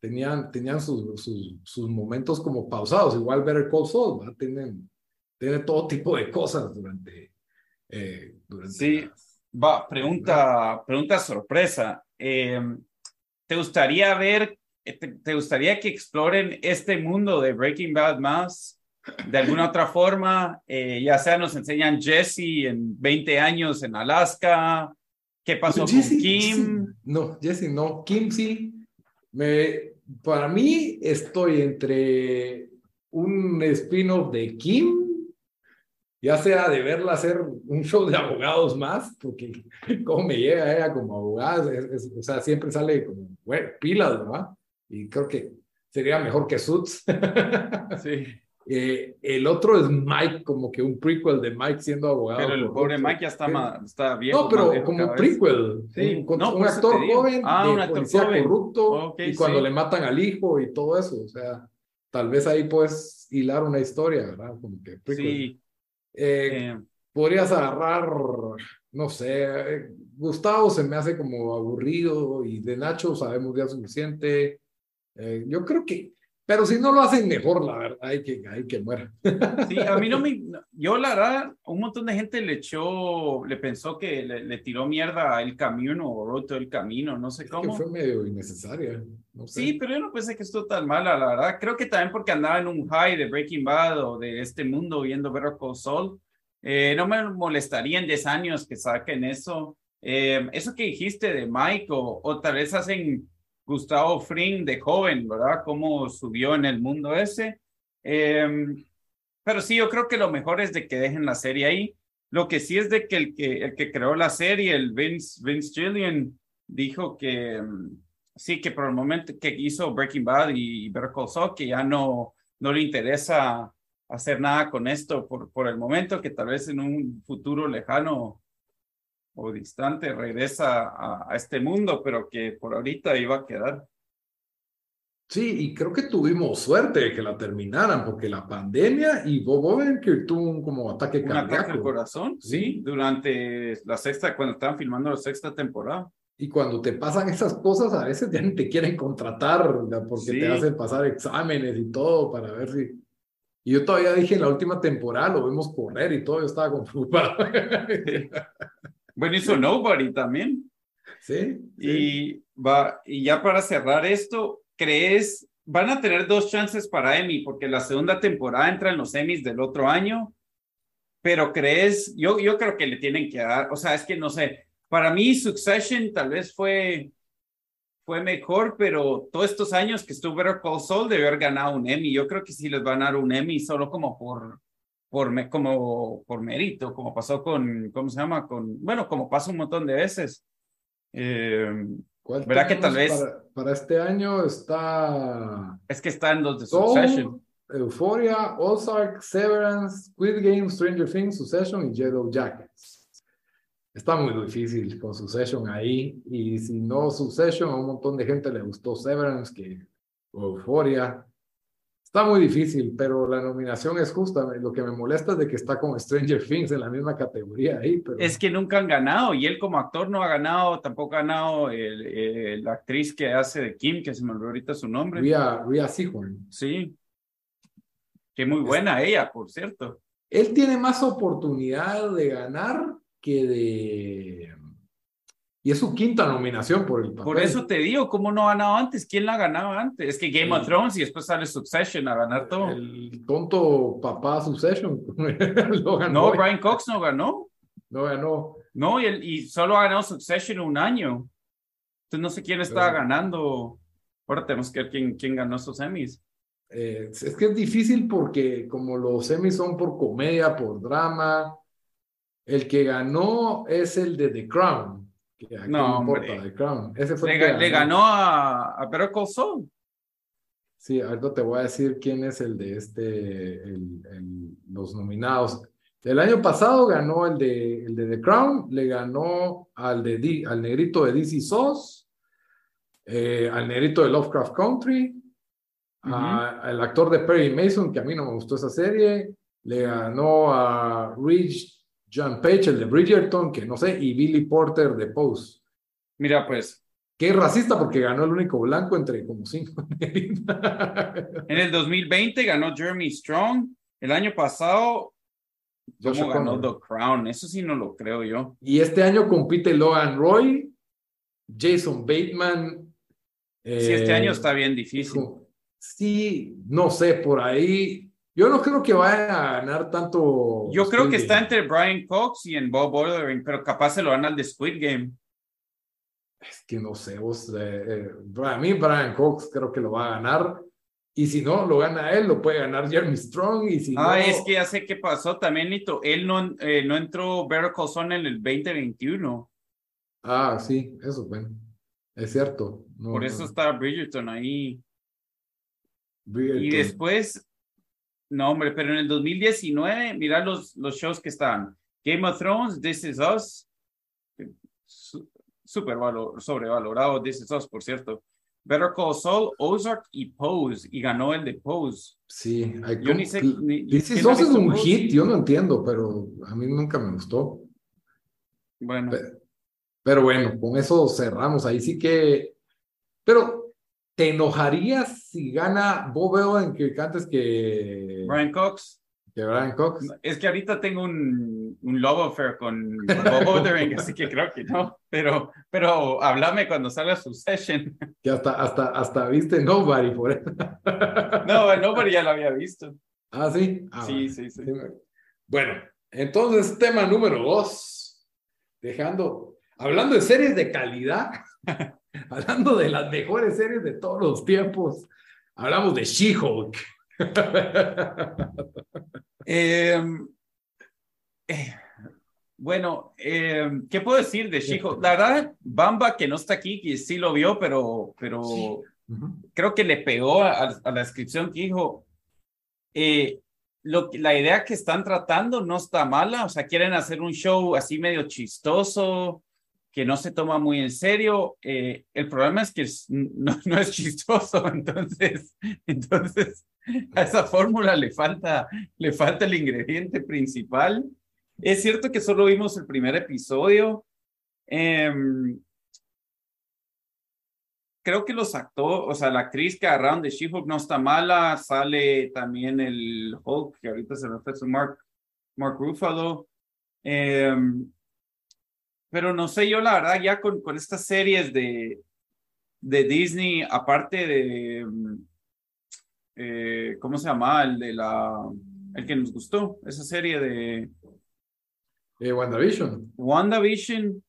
tenían, tenían sus, sus, sus, momentos como pausados, igual Better Call Saul, ¿verdad? Tienen, tienen todo tipo de cosas durante... Eh, durante sí, va, pregunta, pregunta sorpresa. Eh, ¿Te gustaría ver, te, te gustaría que exploren este mundo de Breaking Bad más? de alguna otra forma, eh, ya sea nos enseñan Jesse en 20 años en Alaska, qué pasó con Kim. no, Jesse no, Kim sí. Me, para mí estoy entre un spin-off de Kim, ya sea de verla hacer un show de abogados más, porque cómo me llega ella como abogada, o sea, siempre sale como, bueno, pilas, ¿verdad? Y creo que sería mejor que Suits. sí. Eh, el otro es Mike, como que un prequel de Mike siendo abogado. Pero el pobre Mike ya está, está viejo. No, pero como un prequel. Sí. Un, un actor joven ah, de un actor policía corrupto y cuando le matan al hijo y todo eso. O sea, tal vez ahí puedes hilar una historia, ¿verdad? Como que prequel. Sí. Eh, eh. Podrías agarrar, no sé, Gustavo se me hace como aburrido y de Nacho sabemos ya suficiente. yo creo que pero si no lo hacen mejor, la verdad, hay que, hay que muera. Sí, a mí no me. Yo, la verdad, un montón de gente le echó, le pensó que le, tiró mierda el camino o roto el camino, no sé cómo. que fue medio innecesaria. No sé. Sí, pero yo no pensé que esto tan mala, la verdad. Creo que también porque andaba en un high de Breaking Bad o de este mundo viendo Better Call Saul. Eh, no me molestaría en 10 años que saquen eso. Eh, eso que dijiste de Mike o, o tal vez hacen Gustavo Fring de joven, ¿verdad? Cómo subió en el mundo ese. Em, pero sí, yo creo que lo mejor es de que dejen la serie ahí. Lo que sí es de que el que, el que creó la serie, el Vince, Vince Gillian, dijo que em, sí, que por el momento que hizo Breaking Bad y Better Call que ya no, no le interesa hacer nada con esto por, por el momento, que tal vez en un futuro lejano o distante regresa a, este mundo, pero que por ahorita iba a quedar. Sí, y creo que tuvimos suerte de que la terminaran, porque la pandemia y Bob que tuvo un como ataque un cardíaco. ataque al corazón, sí, durante la sexta, cuando estaban filmando la sexta temporada. Y cuando te pasan esas cosas, a veces ya ni te quieren contratar, porque te hacen pasar exámenes y todo para ver si... Y yo todavía dije en la última temporada, lo vemos correr y todo, yo estaba con Bueno, hizo Nobody también. Sí, Y, va, y ya para cerrar esto, ¿crees? Van a tener dos chances para Emmy, porque la segunda temporada entra en los Emmys del otro año. Pero crees, yo, yo creo que le tienen que dar, o sea, es que no sé, para mí Succession tal vez fue, fue mejor, pero todos estos años que estuvo Better Call Saul debe haber ganado un Emmy. Yo creo que sí les van a dar un Emmy solo como por, por, como, por mérito, como pasó con, ¿cómo se llama? Con, bueno, como pasa un montón de veces. Eh, ¿Verdad que tal vez... Para, este año está... Es que está en los de Succession. Euphoria, Ozark, Severance, Squid Game, Stranger Things, Succession y Yellow Jackets. Está muy difícil con Succession ahí. Y si no Succession, a un montón de gente le gustó Severance que Euphoria. Está muy difícil, pero la nominación es justa. Lo que me molesta es de que está con Stranger Things en la misma categoría ahí. Pero... Es que nunca han ganado y él como actor no ha ganado, tampoco ha ganado el, la actriz que hace de Kim, que se me olvidó ahorita su nombre. Rhea, Rhea Seahorn. Sí. Que muy buena ella, por cierto. Él tiene más oportunidad de ganar que de y es su quinta nominación por el papel. Por eso te digo, ¿cómo no ha ganado antes? ¿Quién la ha ganado antes? Es que Game of Thrones y después sale Succession a ganar todo. El tonto papá Succession lo ganó. No, Brian Cox no ganó. No ganó. No, y, y solo ha ganado Succession un año. Entonces no sé quién estaba ganando. Ahora tenemos que ver quién, quién ganó esos Emmys. Eh, es que es difícil porque como los Emmys son por comedia, por drama, el que ganó es el de The Crown no, importa, Crown. Ese fue le, ganó. a, a Better Call Sí, ahorita te voy a decir quién es el de este, el, los nominados. El año pasado ganó el de, el de The Crown, le ganó al, de, al negrito de DC Sauce, eh, al negrito de Lovecraft Country, al actor de Perry Mason, que a mí no me gustó esa serie, le ganó a Rich John Page, el de Bridgerton, que no sé, y Billy Porter de Pose. Mira, pues. Qué racista porque ganó el único blanco entre como cinco. en el 2020 ganó Jeremy Strong. El año pasado ¿Cómo ganó The Crown? Eso sí no lo creo yo. Y este año compite Logan Roy, Jason Bateman. sí, este año está bien difícil. Sí, no sé, por ahí yo no creo que vaya a ganar tanto. Yo creo que está entre Brian Cox y en Bob Ordering, pero capaz se lo gana al de Squid Game. Es que no sé, vos, eh, eh, a mí Brian Cox creo que lo va a ganar. Y si no, lo gana él, lo puede ganar Jeremy Strong. Y si ah, es que ya sé qué pasó también, Nito. Él no, eh, no entró Better Call en el 2021. Ah, sí, eso, bueno. Es cierto. Por eso está Bridgerton ahí. Y después, no, hombre, pero en el 2019, mira los, los shows que estaban. Game of Thrones, This Is Us, súper sobrevalorado, This Is Us, por cierto. Better Call Saul, Ozark y Pose, y ganó el de Pose. Sí, yo ni sé. This Is Us es un hit, yo no entiendo, pero a mí nunca me gustó. Bueno. pero bueno, con eso cerramos. Ahí sí que. Pero ¿Te enojarías si gana Bob Odenkirk antes que Brian Cox? Que Brian Cox. Es que ahorita tengo un, un love affair con, Bob Odenkirk, así que creo que no. Pero, pero háblame cuando salga su session. Que hasta, hasta, hasta viste Nobody por eso. No, Nobody ya lo había visto. Ah, sí. Ah, sí, sí, sí. Bueno, entonces tema número dos. Dejando, hablando de series de calidad. Hablando de las mejores series de todos los tiempos, hablamos de She-Hulk. Em, eh, bueno, em, ¿qué puedo decir de She-Hulk? La verdad, Bamba, que no está aquí, que sí lo vio, pero, pero creo que le pegó a, la descripción que dijo. Eh, lo, la idea que están tratando no está mala, o sea, quieren hacer un show así medio chistoso, que no se toma muy en serio. Eh, el problema es que no, es chistoso, entonces, entonces a esa fórmula le falta, le falta el ingrediente principal. Es cierto que solo vimos el primer episodio. Em, creo que los actores, o sea, la actriz que agarraron de She-Hulk no está mala. Sale también el Hulk, que ahorita se refiere a Mark, Mark Ruffalo. Eh, pero no sé, yo la verdad ya con, con estas series de, de Disney, aparte de, eh, ¿cómo se llama? El de la, el que nos gustó, esa serie de... Eh, WandaVision. WandaVision,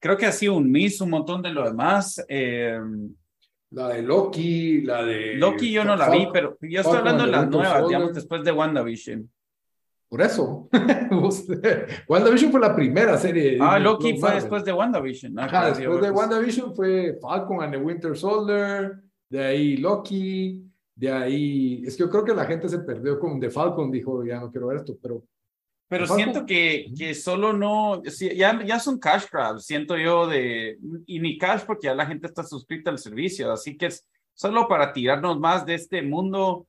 creo que ha sido un miss, un montón de lo demás. Eh, la de Loki, la de... Loki yo no la vi, pero yo estoy hablando de las nuevas, digamos, después de WandaVision. Por eso. WandaVision fue la primera serie. Ah, Loki fue después de WandaVision. Ajá, después de WandaVision fue Falcon and the Winter Soldier, de ahí Loki, De ahí, es que yo creo que la gente se perdió con The Falcon, dijo, ya no quiero ver esto, pero... Pero siento que, que solo no, ya, ya son cash grabs, siento yo de, y ni cash porque ya la gente está suscrita al servicio, así que es solo para tirarnos más de este mundo.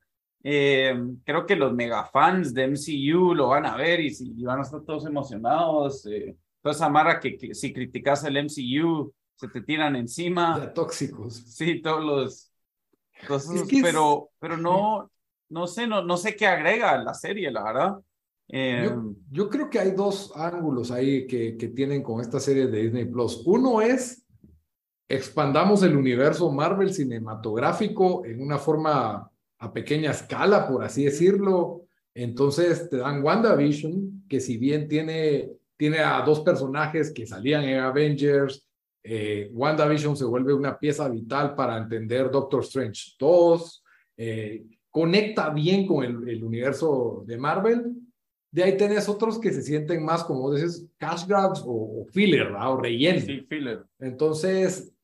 Eh, creo que los mega fans de MCU lo van a ver y, y van a estar todos emocionados. Eh, toda esa mara que, si criticas el MCU se te tiran encima. Ya tóxicos. Sí, todos los pero, pero no, no sé, no, no sé qué agrega la serie, la verdad. Eh, yo, creo que hay dos ángulos ahí que, que tienen con esta serie de Disney Plus. Uno es expandamos el universo Marvel cinematográfico en una forma a pequeña escala, por así decirlo. Entonces te dan WandaVision, que si bien tiene, tiene a dos personajes que salían en Avengers, eh, WandaVision se vuelve una pieza vital para entender Doctor Strange 2, eh, conecta bien con el, universo de Marvel. De ahí tenés otros que se sienten más, como dices, cash grabs o, filler, o relleno. Sí, filler. Entonces,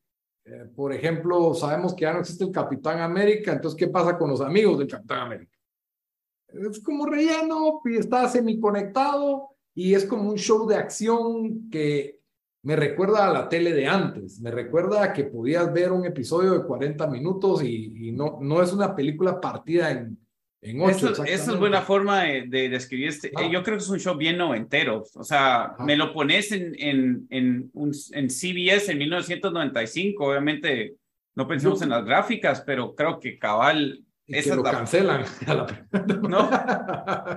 eh, por ejemplo, sabemos que ya no existe el Capitán América, entonces, ¿qué pasa con los amigos del Capitán América? Es como relleno, y está semi conectado y es como un show de acción que me recuerda a la tele de antes, me recuerda a que podías ver un episodio de 40 minutos y, no, no es una película partida en, en ocho. Esa es buena forma de, describir este. Ah. Yo creo que es un show bien noventero. O sea, me lo pones en, en, en, un, en CBS en 1995. Obviamente no pensamos en las gráficas, pero creo que cabal. Y que lo cancelan. no,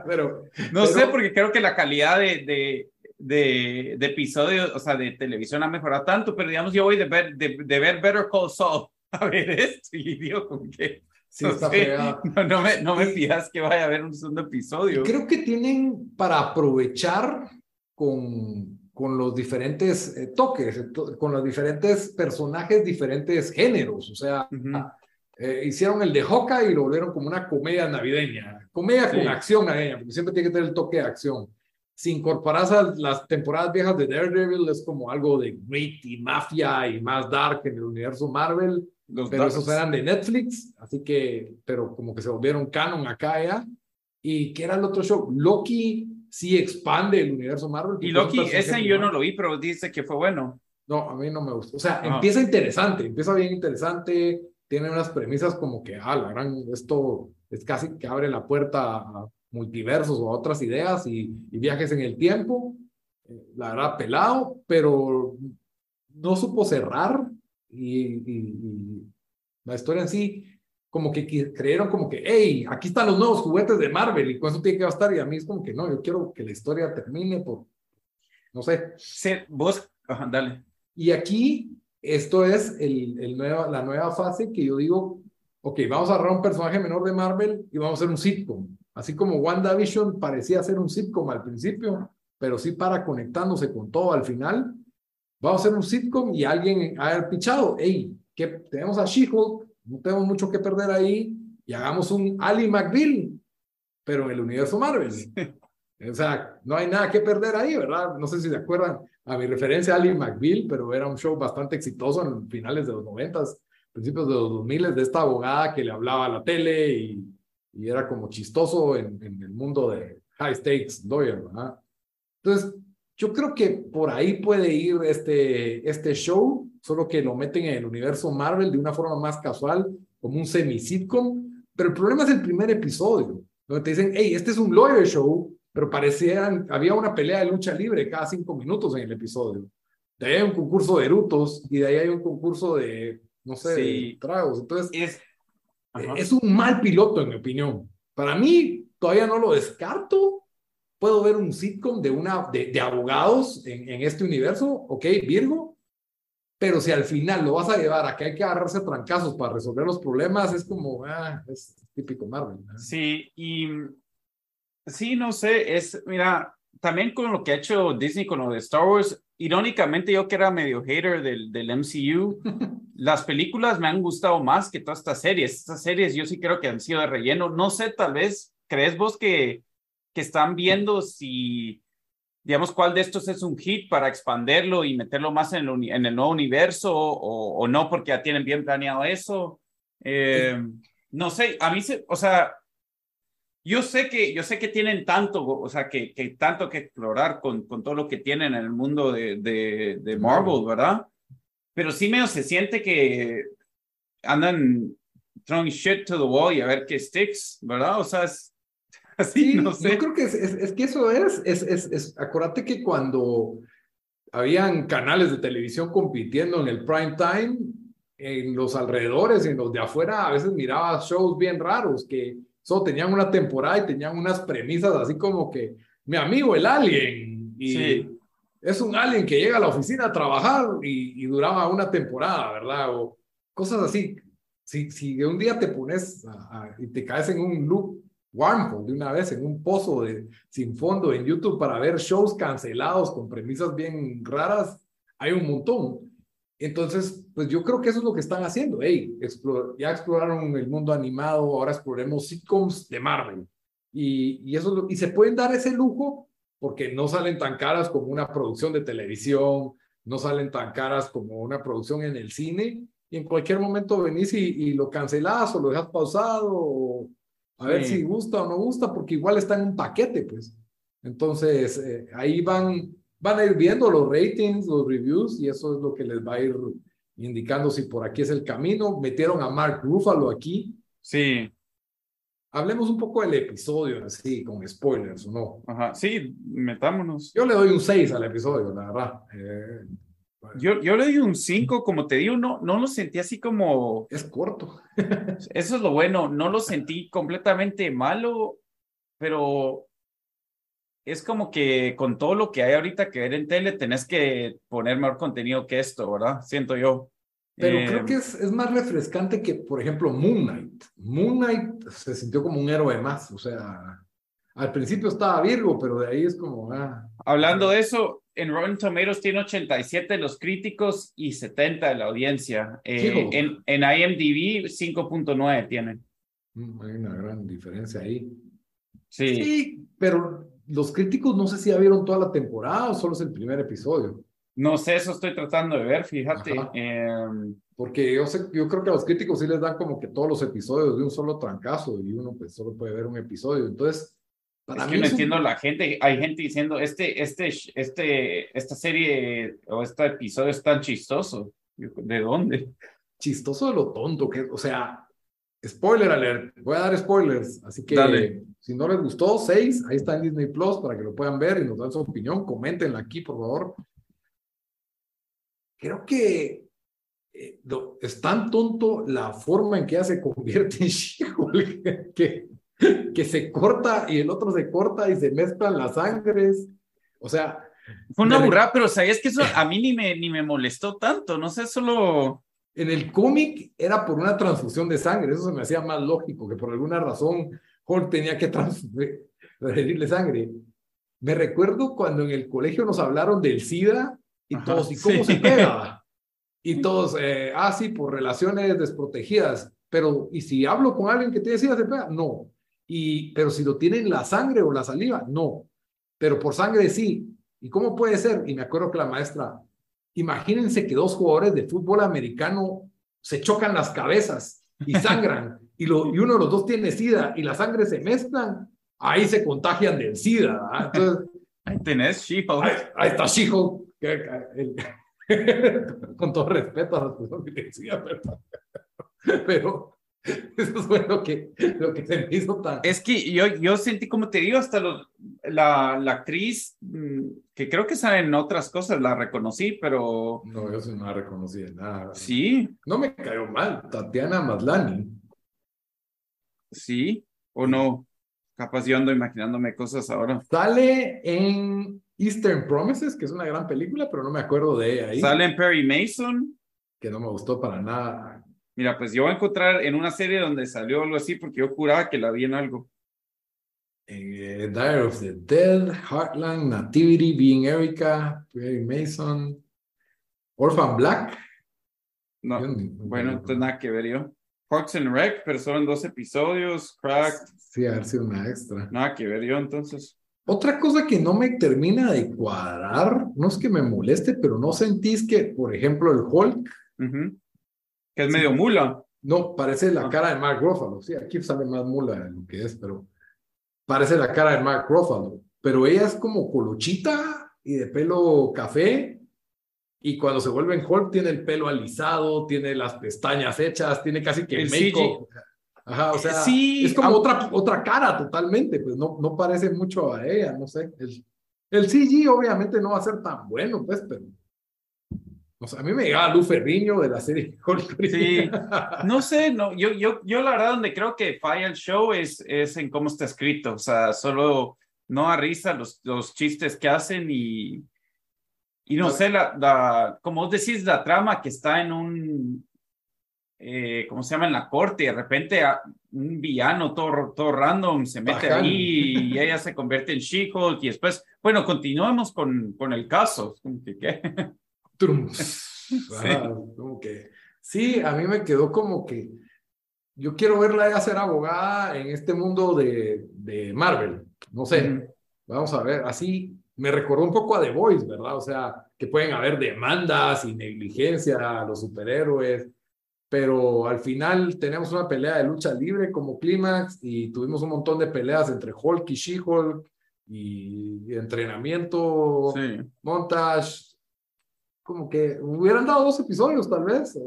pero, no sé, porque creo que la calidad de de, de episodios, o sea, de televisión ha mejorado tanto, pero digamos, yo voy de ver, de, ver Better Call Saul a ver esto y digo como que... Sí, está no, no, me, no me fijas que vaya a haber un segundo episodio. Creo que tienen para aprovechar con, con los diferentes eh, toques, con los diferentes personajes, diferentes géneros. O sea, eh, hicieron el de Hawkeye y lo volvieron como una comedia navideña. Comedia con acción navideña, porque siempre tiene que tener el toque de acción si incorporas a las temporadas viejas de Daredevil, es como algo de grit y mafia y más dark en el universo Marvel. Pero esos eran de Netflix, así que, pero como que se volvieron canon acá ya. ¿Y qué era el otro show? Loki sí expande el universo Marvel. Y Loki, ese yo no lo vi, pero dice que fue bueno. No, a mí no me gustó. O sea, empieza interesante, empieza bien interesante, tiene unas premisas como que, ah, la gran, esto es casi que abre la puerta a multiversos o otras ideas y, viajes en el tiempo. Eh, la verdad, pelado, pero no supo cerrar y, la historia en sí, como que creyeron como que, hey, aquí están los nuevos juguetes de Marvel y con eso tiene que bastar y a mí es como que no, yo quiero que la historia termine por, no sé. Sí, vos, dale. Y aquí, esto es el, el nueva, la nueva fase que yo digo, ok, vamos a agarrar un personaje menor de Marvel y vamos a hacer un sitcom. Así como WandaVision parecía ser un sitcom al principio, pero sí para conectándose con todo al final. Vamos a hacer un sitcom y alguien ha pichado, hey, que tenemos a She-Hulk, no tenemos mucho que perder ahí, y hagamos un Ali McBeal, pero en el universo Marvel. O sea, no hay nada que perder ahí, ¿verdad? No sé si se acuerdan a mi referencia Ali McBeal, pero era un show bastante exitoso en finales de los noventas, principios de los 2000 de esta abogada que le hablaba a la tele y y era como chistoso en, en el mundo de high stakes lawyer, ¿verdad? Entonces, yo creo que por ahí puede ir este, este show, solo que lo meten en el universo Marvel de una forma más casual, como un semi-sitcom, pero el problema es el primer episodio, donde te dicen, hey, este es un lawyer show, pero parecían, había una pelea de lucha libre cada cinco minutos en el episodio. De ahí hay un concurso de erutos y de ahí hay un concurso de, no sé, de tragos. Entonces, es, es un mal piloto, en mi opinión. Para mí, todavía no lo descarto. Puedo ver un sitcom de, una, de, abogados en, en, este universo, ok, Virgo, pero si al final lo vas a llevar a que hay que agarrarse trancazos para resolver los problemas, es como, ah, es típico Marvel. Sí, y sí, no sé, es, mira, también con lo que ha hecho Disney con lo de Star Wars, irónicamente yo que era medio hater del, del MCU, las películas me han gustado más que todas estas series. Estas series yo sí creo que han sido de relleno. No sé, tal vez, ¿crees vos que, que están viendo si, digamos, cuál de estos es un hit para expanderlo y meterlo más en el, en el nuevo universo o, no porque ya tienen bien planeado eso? Eh, no sé, a mí se, o sea, yo sé que, yo sé que tienen tanto, o sea, que, que tanto que explorar con, con todo lo que tienen en el mundo de, de, de Marvel, ¿verdad? Pero sí medio se siente que andan throwing shit to the wall y a ver qué sticks, ¿verdad? O sea, es así, no sé. Yo creo que es, es, es que eso es, es, es, acuérdate que cuando habían canales de televisión compitiendo en el prime time, en los alrededores, en los de afuera, a veces miraba shows bien raros que solo tenían una temporada y tenían unas premisas así como que mi amigo el alien y sí. es un alien que llega a la oficina a trabajar y, y, duraba una temporada, ¿verdad? O cosas así. Si, si un día te pones a, a, y te caes en un loop wormhole de una vez, en un pozo sin fondo en YouTube para ver shows cancelados con premisas bien raras, hay un montón. Entonces, pues yo creo que eso es lo que están haciendo. Hey, ya exploraron el mundo animado, ahora exploremos sitcoms de Marvel. Y, eso, y se pueden dar ese lujo porque no salen tan caras como una producción de televisión, no salen tan caras como una producción en el cine. Y en cualquier momento venís y, lo cancelás o lo dejas pausado a sí. ver si gusta o no gusta, porque igual está en un paquete, pues. Entonces, eh, ahí van van a ir viendo los ratings, los reviews, y eso es lo que les va a ir indicando si por aquí es el camino. Metieron a Mark Ruffalo aquí. Sí. Hablemos un poco del episodio, así, con spoilers o no. Ajá, sí, metámonos. Yo le doy un 6 al episodio, la verdad. Eh. Yo, yo le doy un 5, como te digo, no, no lo sentí así como... Es corto. Eso es lo bueno, no lo sentí completamente malo, pero es como que con todo lo que hay ahorita que ver en tele, tenés que poner mejor contenido que esto, ¿verdad? Siento yo. Pero eh, creo que es, es, más refrescante que, por ejemplo, Moon Knight. Moon Knight se sintió como un héroe más, o sea, al principio estaba Virgo, pero de ahí es como... Ah, Hablando de eso, en Rotten Tomatoes tiene 87 de los críticos y 70 de la audiencia. Eh, en, en IMDb 5.9 tienen. Mm, hay una gran diferencia ahí. Sí. Sí, pero los críticos no sé si ya vieron toda la temporada o solo es el primer episodio. No sé, eso estoy tratando de ver, fíjate. Eh, Porque yo, sé, yo creo que a los críticos sí les dan como que todos los episodios de un solo trancazo y uno pues solo puede ver un episodio. Entonces, para es que no entiendo un... la gente. Hay gente diciendo, este, este, este, esta serie o este episodio es tan chistoso. ¿De dónde? Chistoso de lo tonto que, o sea, spoiler alert, voy a dar spoilers, así que Dale. si no les gustó, seis, ahí está en Disney Plus para que lo puedan ver y nos dan su opinión, coméntenla aquí, por favor. Creo que eh, es tan tonto la forma en que ella se convierte en she que, que se corta y el otro se corta y se mezclan las sangres. O sea. Fue una burrada, pero sabías que eso a mí ni me, ni me molestó tanto, no sé, solo. En el cómic era por una transfusión de sangre, eso se me hacía más lógico, que por alguna razón Hulk tenía que transferirle sangre. Me recuerdo cuando en el colegio nos hablaron del SIDA y Ajá, todos, ¿y cómo sí. se pega? Y todos, eh, ah, sí, por relaciones desprotegidas, pero ¿y si hablo con alguien que tiene SIDA se pega? No. Y, pero si lo tiene en la sangre o la saliva, no. Pero por sangre sí. ¿Y cómo puede ser? Y me acuerdo que la maestra, Imagínense que dos jugadores de fútbol americano se chocan las cabezas y sangran, y, lo, y, uno de los dos tiene SIDA y la sangre se mezclan, ahí se contagian del SIDA. ¿ah? Entonces, ahí tenés She-Hulk. Ahí, ahí, está She-Hulk. Con todo respeto a la decía, pero, pero eso fue lo que, lo que se me hizo tan... Es que yo, yo sentí, como te digo, hasta la, la actriz, que creo que sabe en otras cosas, la reconocí, pero... No, yo sí no la reconocí de nada. Sí. No me cayó mal, Tatiana Maslani. Sí, o no. Capaz yo ando imaginándome cosas ahora. Sale en Eastern Promises, que es una gran película, pero no me acuerdo de ella ahí. Sale en Perry Mason. Que no me gustó para nada. Mira, pues yo voy a encontrar en una serie donde salió algo así porque yo juraba que la vi en algo. Eh, Diary of the Dead, Heartland, Nativity, Being Erica, Perry Mason, Orphan Black. No, bueno, entonces nada que ver yo. Parks and Rec, pero solo en dos episodios, Cracked. Sí, a ver si una extra. Nada que ver yo entonces. Otra cosa que no me termina de cuadrar, no es que me moleste, pero no sentís que, por ejemplo, el Hulk. Uh -huh que es medio mula. No, parece la Ah. cara de Mark Ruffalo. Sí, aquí sale más mula de lo que es, pero parece la cara de Mark Ruffalo. Pero ella es como colochita y de pelo café. Y cuando se vuelve en Hulk tiene el pelo alisado, tiene las pestañas hechas, tiene casi que El make-up. Ajá, o sea, Sí, es como otra, otra cara totalmente, pues no, no parece mucho a ella, no sé. El, el CG obviamente no va a ser tan bueno, pues, pero... O sea, a mí me llegaba Lu Ferriño de la serie. Sí. No sé, no, yo, yo, yo la verdad donde creo que falla el show es, es en cómo está escrito, o sea, solo no da risa los, los chistes que hacen y, y no No. sé, la, la, como vos decís, la trama que está en un, eh, ¿cómo se llama? En la corte y de repente a- un villano todo, todo random se mete ahí y ella se convierte en She-Hulk y después, bueno, continuemos con, con el caso. ¿qué? Trum. Ajá, como que, sí, a mí me quedó como que yo quiero verla ella ser abogada en este mundo de, de Marvel. No sé, Ujú. vamos a ver, así me recordó un poco a The Voice, ¿verdad? O sea, que pueden haber demandas y negligencia a los superhéroes, pero al final tenemos una pelea de lucha libre como clímax y tuvimos un montón de peleas entre Hulk y She-Hulk y entrenamiento, Sí. montage, como que hubieran dado dos episodios tal vez,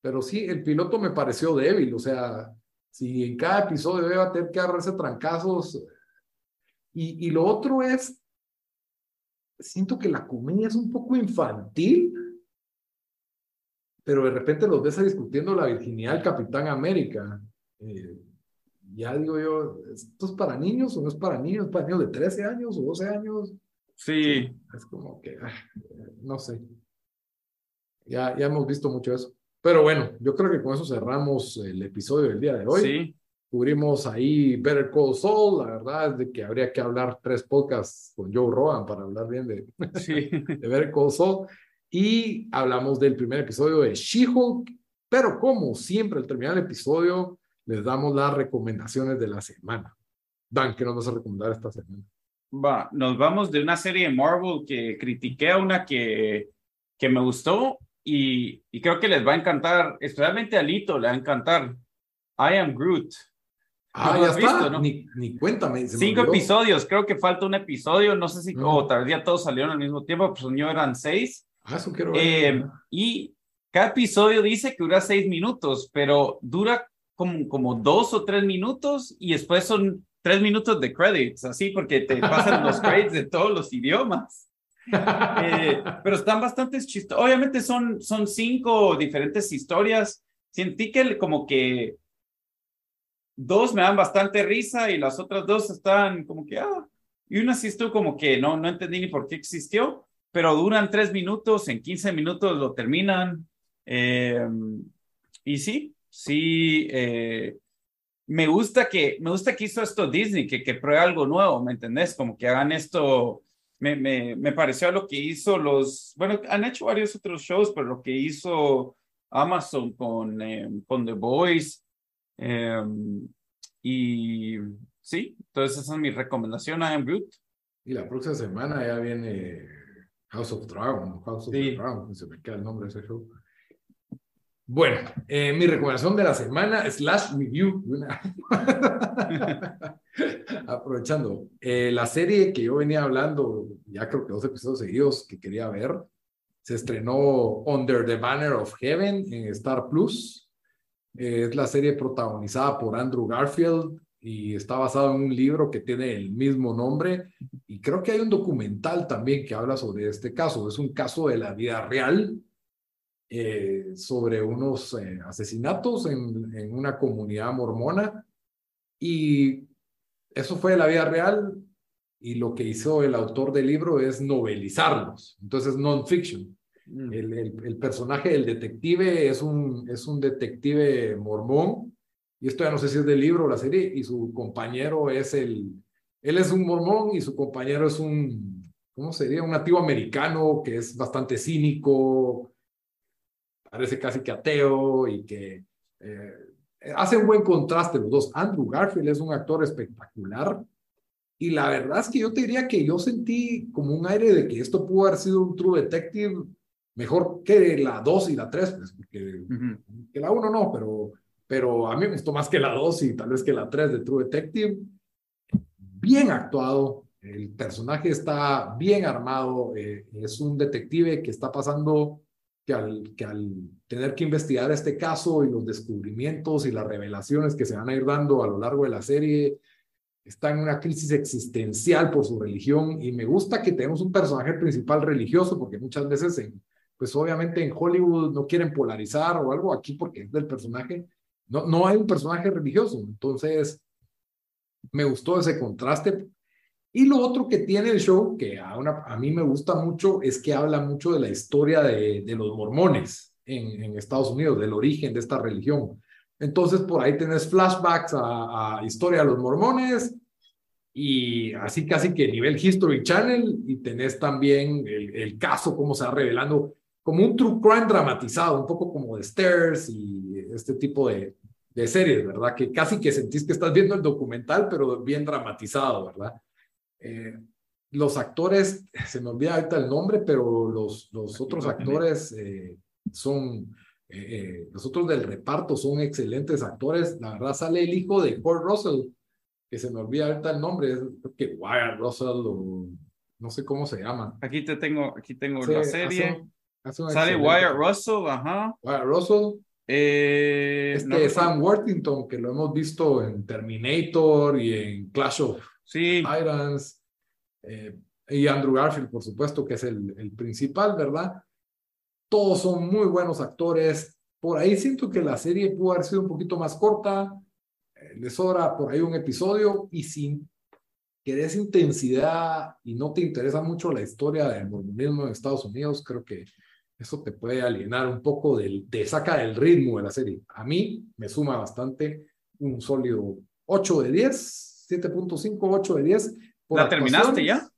pero sí, el piloto me pareció débil, o sea, si en cada episodio iba a tener que agarrarse trancazos, y, y lo otro es, siento que la comedia es un poco infantil, pero de repente los ves discutiendo la virginidad del Capitán América. Eh, ya digo yo, ¿esto es para niños o no es para niños? ¿Es para niños de 13 años o 12 años? Sí, Es como que, ah, no sé. Ya, ya hemos visto mucho eso. Pero bueno, yo creo que con eso cerramos el episodio del día de hoy. sí. Cubrimos ahí Better Call Saul. La verdad es de que habría que hablar tres podcasts con Joe Rogan para hablar bien de, Sí. de Better Call Saul. Y hablamos del primer episodio de She-Hulk. Pero como siempre, al terminar el episodio, les damos las recomendaciones de la semana. Dan, ¿qué nos vas a recomendar esta semana? Va, nos vamos de una serie de Marvel que critiqué a una que, que me gustó y, y creo que les va a encantar, especialmente a Lito le va a encantar. I Am Groot. Ah, ¿Lo ya está. visto, no? Ni, ni cuéntame. Cinco episodios, creo que falta un episodio, no sé si, Mm. o tal vez ya todos salieron al mismo tiempo, pues yo eran seis. Ah, eso quiero ver. Eh, y cada episodio dice que dura seis minutos, pero dura como, como dos o tres minutos y después son tres minutos de credits, así porque te pasan los credits de todos los idiomas. Eh, pero están bastante chistosos. Obviamente son, son cinco diferentes historias. Sentí que como que dos me dan bastante risa y las otras dos están como que, ah, y una sí estuvo como que no, no entendí ni por qué existió, pero duran tres minutos, en 15 minutos lo terminan. Eh, y sí, sí, eh, me gusta que, me gusta que hizo esto Disney, que, que pruebe algo nuevo, ¿me entendés? Como que hagan esto, me, me, me pareció a lo que hizo los, bueno, han hecho varios otros shows, pero lo que hizo Amazon con, eh, con The Voice. eh, y sí, entonces esa es mi recomendación a Groot. Y la próxima semana ya viene House of Dragon, House of the Sí. Dragon, se me queda el nombre de ese show. Bueno, eh, mi recomendación de la semana, slash review, aprovechando, eh, la serie que yo venía hablando, ya creo que dos episodios seguidos que quería ver, se estrenó Under the Banner of Heaven en Star Plus. Eh, es la serie protagonizada por Andrew Garfield y está basado en un libro que tiene el mismo nombre. Y creo que hay un documental también que habla sobre este caso. Es un caso de la vida real eh, sobre unos eh, asesinatos en, en una comunidad mormona. Y eso fue de la vida real. Y lo que hizo el autor del libro es novelizarlos. Entonces, es non-fiction. Mm. El, el, el personaje del detective es un, es un detective mormón, y esto ya no sé si es del libro o la serie, y su compañero es el, él es un mormón y su compañero es un, ¿cómo sería? Un nativo americano que es bastante cínico, parece casi que ateo y que eh, hace un buen contraste los dos. Andrew Garfield es un actor espectacular. Y la verdad es que yo te diría que yo sentí como un aire de que esto pudo haber sido un True Detective mejor que la 2 y la 3, pues, que la 1 no, pero, pero a mí me gustó más que la 2 y tal vez que la 3 de True Detective. Bien actuado, el personaje está bien armado, eh, es un detective que está pasando que al, que al tener que investigar este caso y los descubrimientos y las revelaciones que se van a ir dando a lo largo de la serie, está en una crisis existencial por su religión. Y me gusta que tenemos un personaje principal religioso porque muchas veces en, pues obviamente en Hollywood no quieren polarizar o algo aquí porque es del personaje, no, no hay un personaje religioso, entonces me gustó ese contraste. Y lo otro que tiene el show, que a, una, a mí me gusta mucho, es que habla mucho de la historia de, de los mormones en, en, Estados Unidos, del origen de esta religión. Entonces, por ahí tenés flashbacks a, a historia de los mormones, y así casi que nivel History Channel y tenés también el, el, caso, cómo se va revelando como un true crime dramatizado, un poco como de Stairs y este tipo de, de series, ¿verdad? Que casi que sentís que estás viendo el documental, pero bien dramatizado, ¿verdad? Eh, los actores, se me olvida ahorita el nombre, pero los, los otros actores eh, son, eh, eh, los otros del reparto son excelentes actores. La verdad sale el hijo de Kurt Russell, que se me olvida ahorita el nombre, es que Wyatt Russell o no sé cómo se llama. Aquí te tengo, aquí tengo sí, la serie. Sale Wyatt Russell, ajá. Wyatt Russell. Eh, este no, Sam Worthington, que lo hemos visto en Terminator y en Clash of sí. Titans. Eh, y Andrew Garfield, por supuesto, que es el, el, principal, ¿verdad? Todos son muy buenos actores. Por ahí siento que la serie pudo haber sido un poquito más corta. Eh, le sobra por ahí un episodio y si querés intensidad y no te interesa mucho la historia del mormonismo en Estados Unidos, creo que eso te puede alienar un poco, del, te saca del ritmo de la serie. A mí me suma bastante un sólido 8 de 10, 7.5, 8 de 10. ¿La terminaste ya?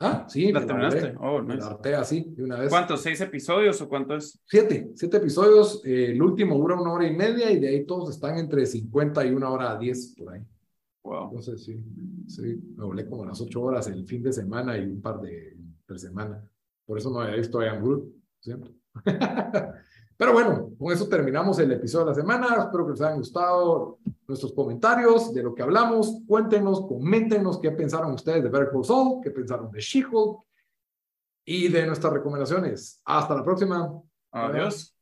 Ah, sí. ¿La terminaste? La oh, nice. La harté así, de una vez. ¿Cuántos? ¿Seis episodios o cuánto es? Siete, siete episodios. Eh, el último dura una hora y media y de ahí todos están entre 50 y una hora a 10 por ahí. Wow. Entonces, sí, sí, me volé como las ocho horas el fin de semana y un par de entre semana. Por eso no había visto I Am Groot. ¿cierto? Pero bueno, con eso terminamos el episodio de la semana. Espero que les hayan gustado nuestros comentarios de lo que hablamos. Cuéntenos, coméntenos qué pensaron ustedes de Better Call Saul, qué pensaron de She-Hulk y de nuestras recomendaciones. Hasta la próxima. Adiós.